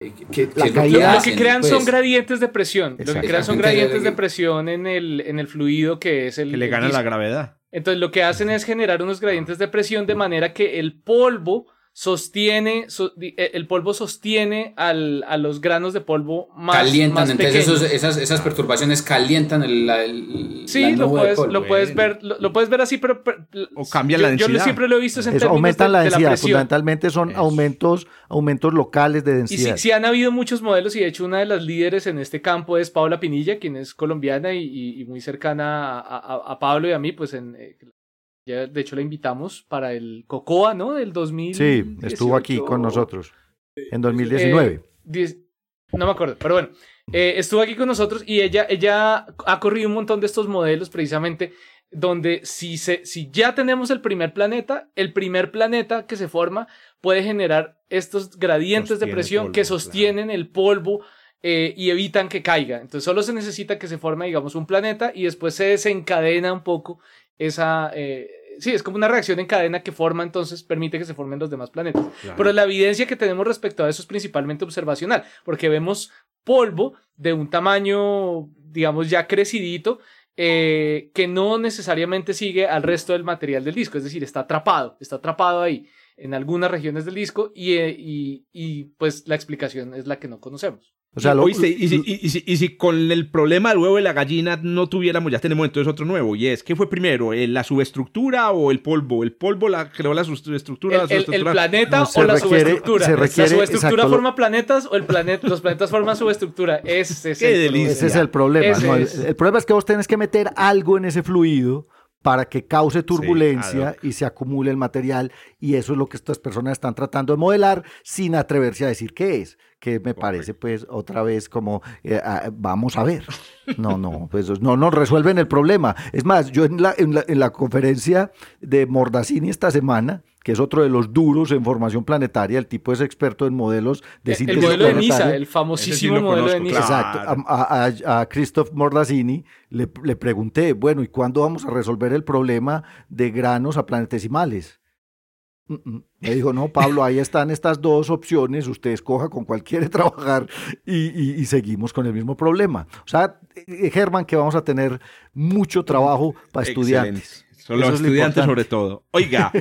Eh, ¿Qué, qué- La qué es lo Lo hacen, que crean pues? son gradientes de presión. Lo que crean son gradientes de presión en el, en el fluido que es el. Que le gana la gravedad. Entonces lo que hacen es generar unos gradientes de presión de manera que el polvo sostiene, so- eh, el polvo sostiene al- a los granos de polvo más, Calientan, más entonces pequeños. esos- esas, esas perturbaciones calientan el, la, el- la Sí, lo nube de puedes, polvo. lo puedes ver, lo, lo puedes ver así, pero, pero- O cambian yo, la yo densidad. siempre lo he visto es en Eso términos aumentan de- la de densidad, fundamentalmente son Eso. aumentos, aumentos locales de Y sí, densidad. sí han habido muchos modelos y de hecho una de las líderes en este campo es Paula Pinilla, quien es colombiana y, y- y muy cercana a, a- a Pablo y a mí, pues en, eh, ya, de hecho la invitamos para el COCOA, ¿no? Del 2000. Sí, estuvo aquí con nosotros en 2019. Eh, diez- no me acuerdo, pero bueno, eh, estuvo aquí con nosotros y ella, ella ha corrido un montón de estos modelos precisamente donde si, se, si ya tenemos el primer planeta, el primer planeta que se forma puede generar estos gradientes de presión polvo, que sostienen el polvo eh, y evitan que caiga. Entonces solo se necesita que se forme, digamos, un planeta y después se desencadena un poco esa... eh, sí, es como una reacción en cadena que forma, entonces permite que se formen los demás planetas. Pero la evidencia que tenemos respecto a eso es principalmente observacional, porque vemos polvo de un tamaño, digamos, ya crecidito, eh, que no necesariamente sigue al resto del material del disco, es decir, está atrapado, está atrapado ahí en algunas regiones del disco y, eh, y, y, pues la explicación es la que no conocemos. O sea, lo- Oíste, y, si, y- y si- y si con el problema del huevo y la gallina no tuviéramos, ya tenemos entonces otro nuevo, y es, ¿qué fue primero? eh, ¿La subestructura o el polvo? ¿El polvo la, creó la subestructura? la El, el- el subestructura- planeta No, o la requiere- subestructura. se ¿La requiere- subestructura exacto, lo- forma planetas o el planeta, los planetas forman subestructura? Ese es Qué el delicia. Ese es el problema. Ese ¿no? El, es. el problema es que vos tenés que meter algo en ese fluido para que cause turbulencia y se acumule el material. Y eso es lo que estas personas están tratando de modelar sin atreverse a decir qué es. Que me parece, pues, otra vez como, eh, ah, vamos a ver. No, no, pues no nos resuelven el problema. Es más, yo en la, en la, en la conferencia de Mordacini esta semana, que es otro de los duros en formación planetaria, el tipo es experto en modelos de el síntesis modelo de. Nisa, el famosísimo sí modelo de Nisa. Exacto. A, a, a Christoph le, le pregunté, bueno, ¿y cuándo vamos a resolver el problema de granos a planetesimales? Me dijo, no, Pablo, ahí están estas dos opciones, usted escoja con cuál quiere (laughs) trabajar y, y- y seguimos con el mismo problema. O sea, eh, Germán, que vamos a tener mucho trabajo para estudiantes. Son los es estudiantes sobre todo. Oiga,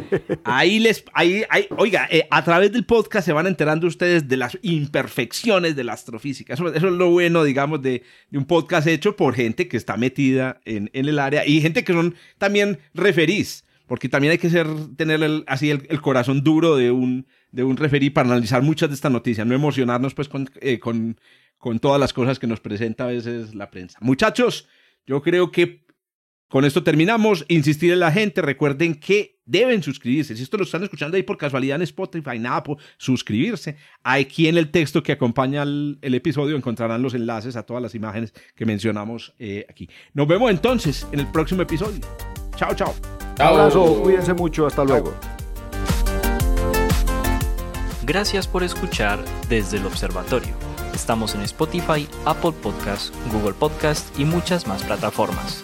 ahí les, ahí, ahí- oiga, eh, a través del podcast se van enterando ustedes de las imperfecciones de la astrofísica. Eso, eso es lo bueno, digamos, de, de un podcast hecho por gente que está metida en, en el área y gente que son también referís, porque también hay que ser, tener el- así el, el corazón duro de un, de un referí para analizar muchas de estas noticias, no emocionarnos pues con, eh, con, con todas las cosas que nos presenta a veces la prensa. Muchachos, yo creo que con esto terminamos. Insistir en la gente. Recuerden que deben suscribirse. Si esto lo están escuchando ahí por casualidad en Spotify, nada, por suscribirse. Aquí en el texto que acompaña el, el episodio encontrarán los enlaces a todas las imágenes que mencionamos eh, aquí. Nos vemos entonces en el próximo episodio. Chao, chao. Chao. Abrazo, cuídense mucho, hasta luego. Gracias por escuchar desde el observatorio. Estamos en Spotify, Apple Podcast, Google Podcast y muchas más plataformas.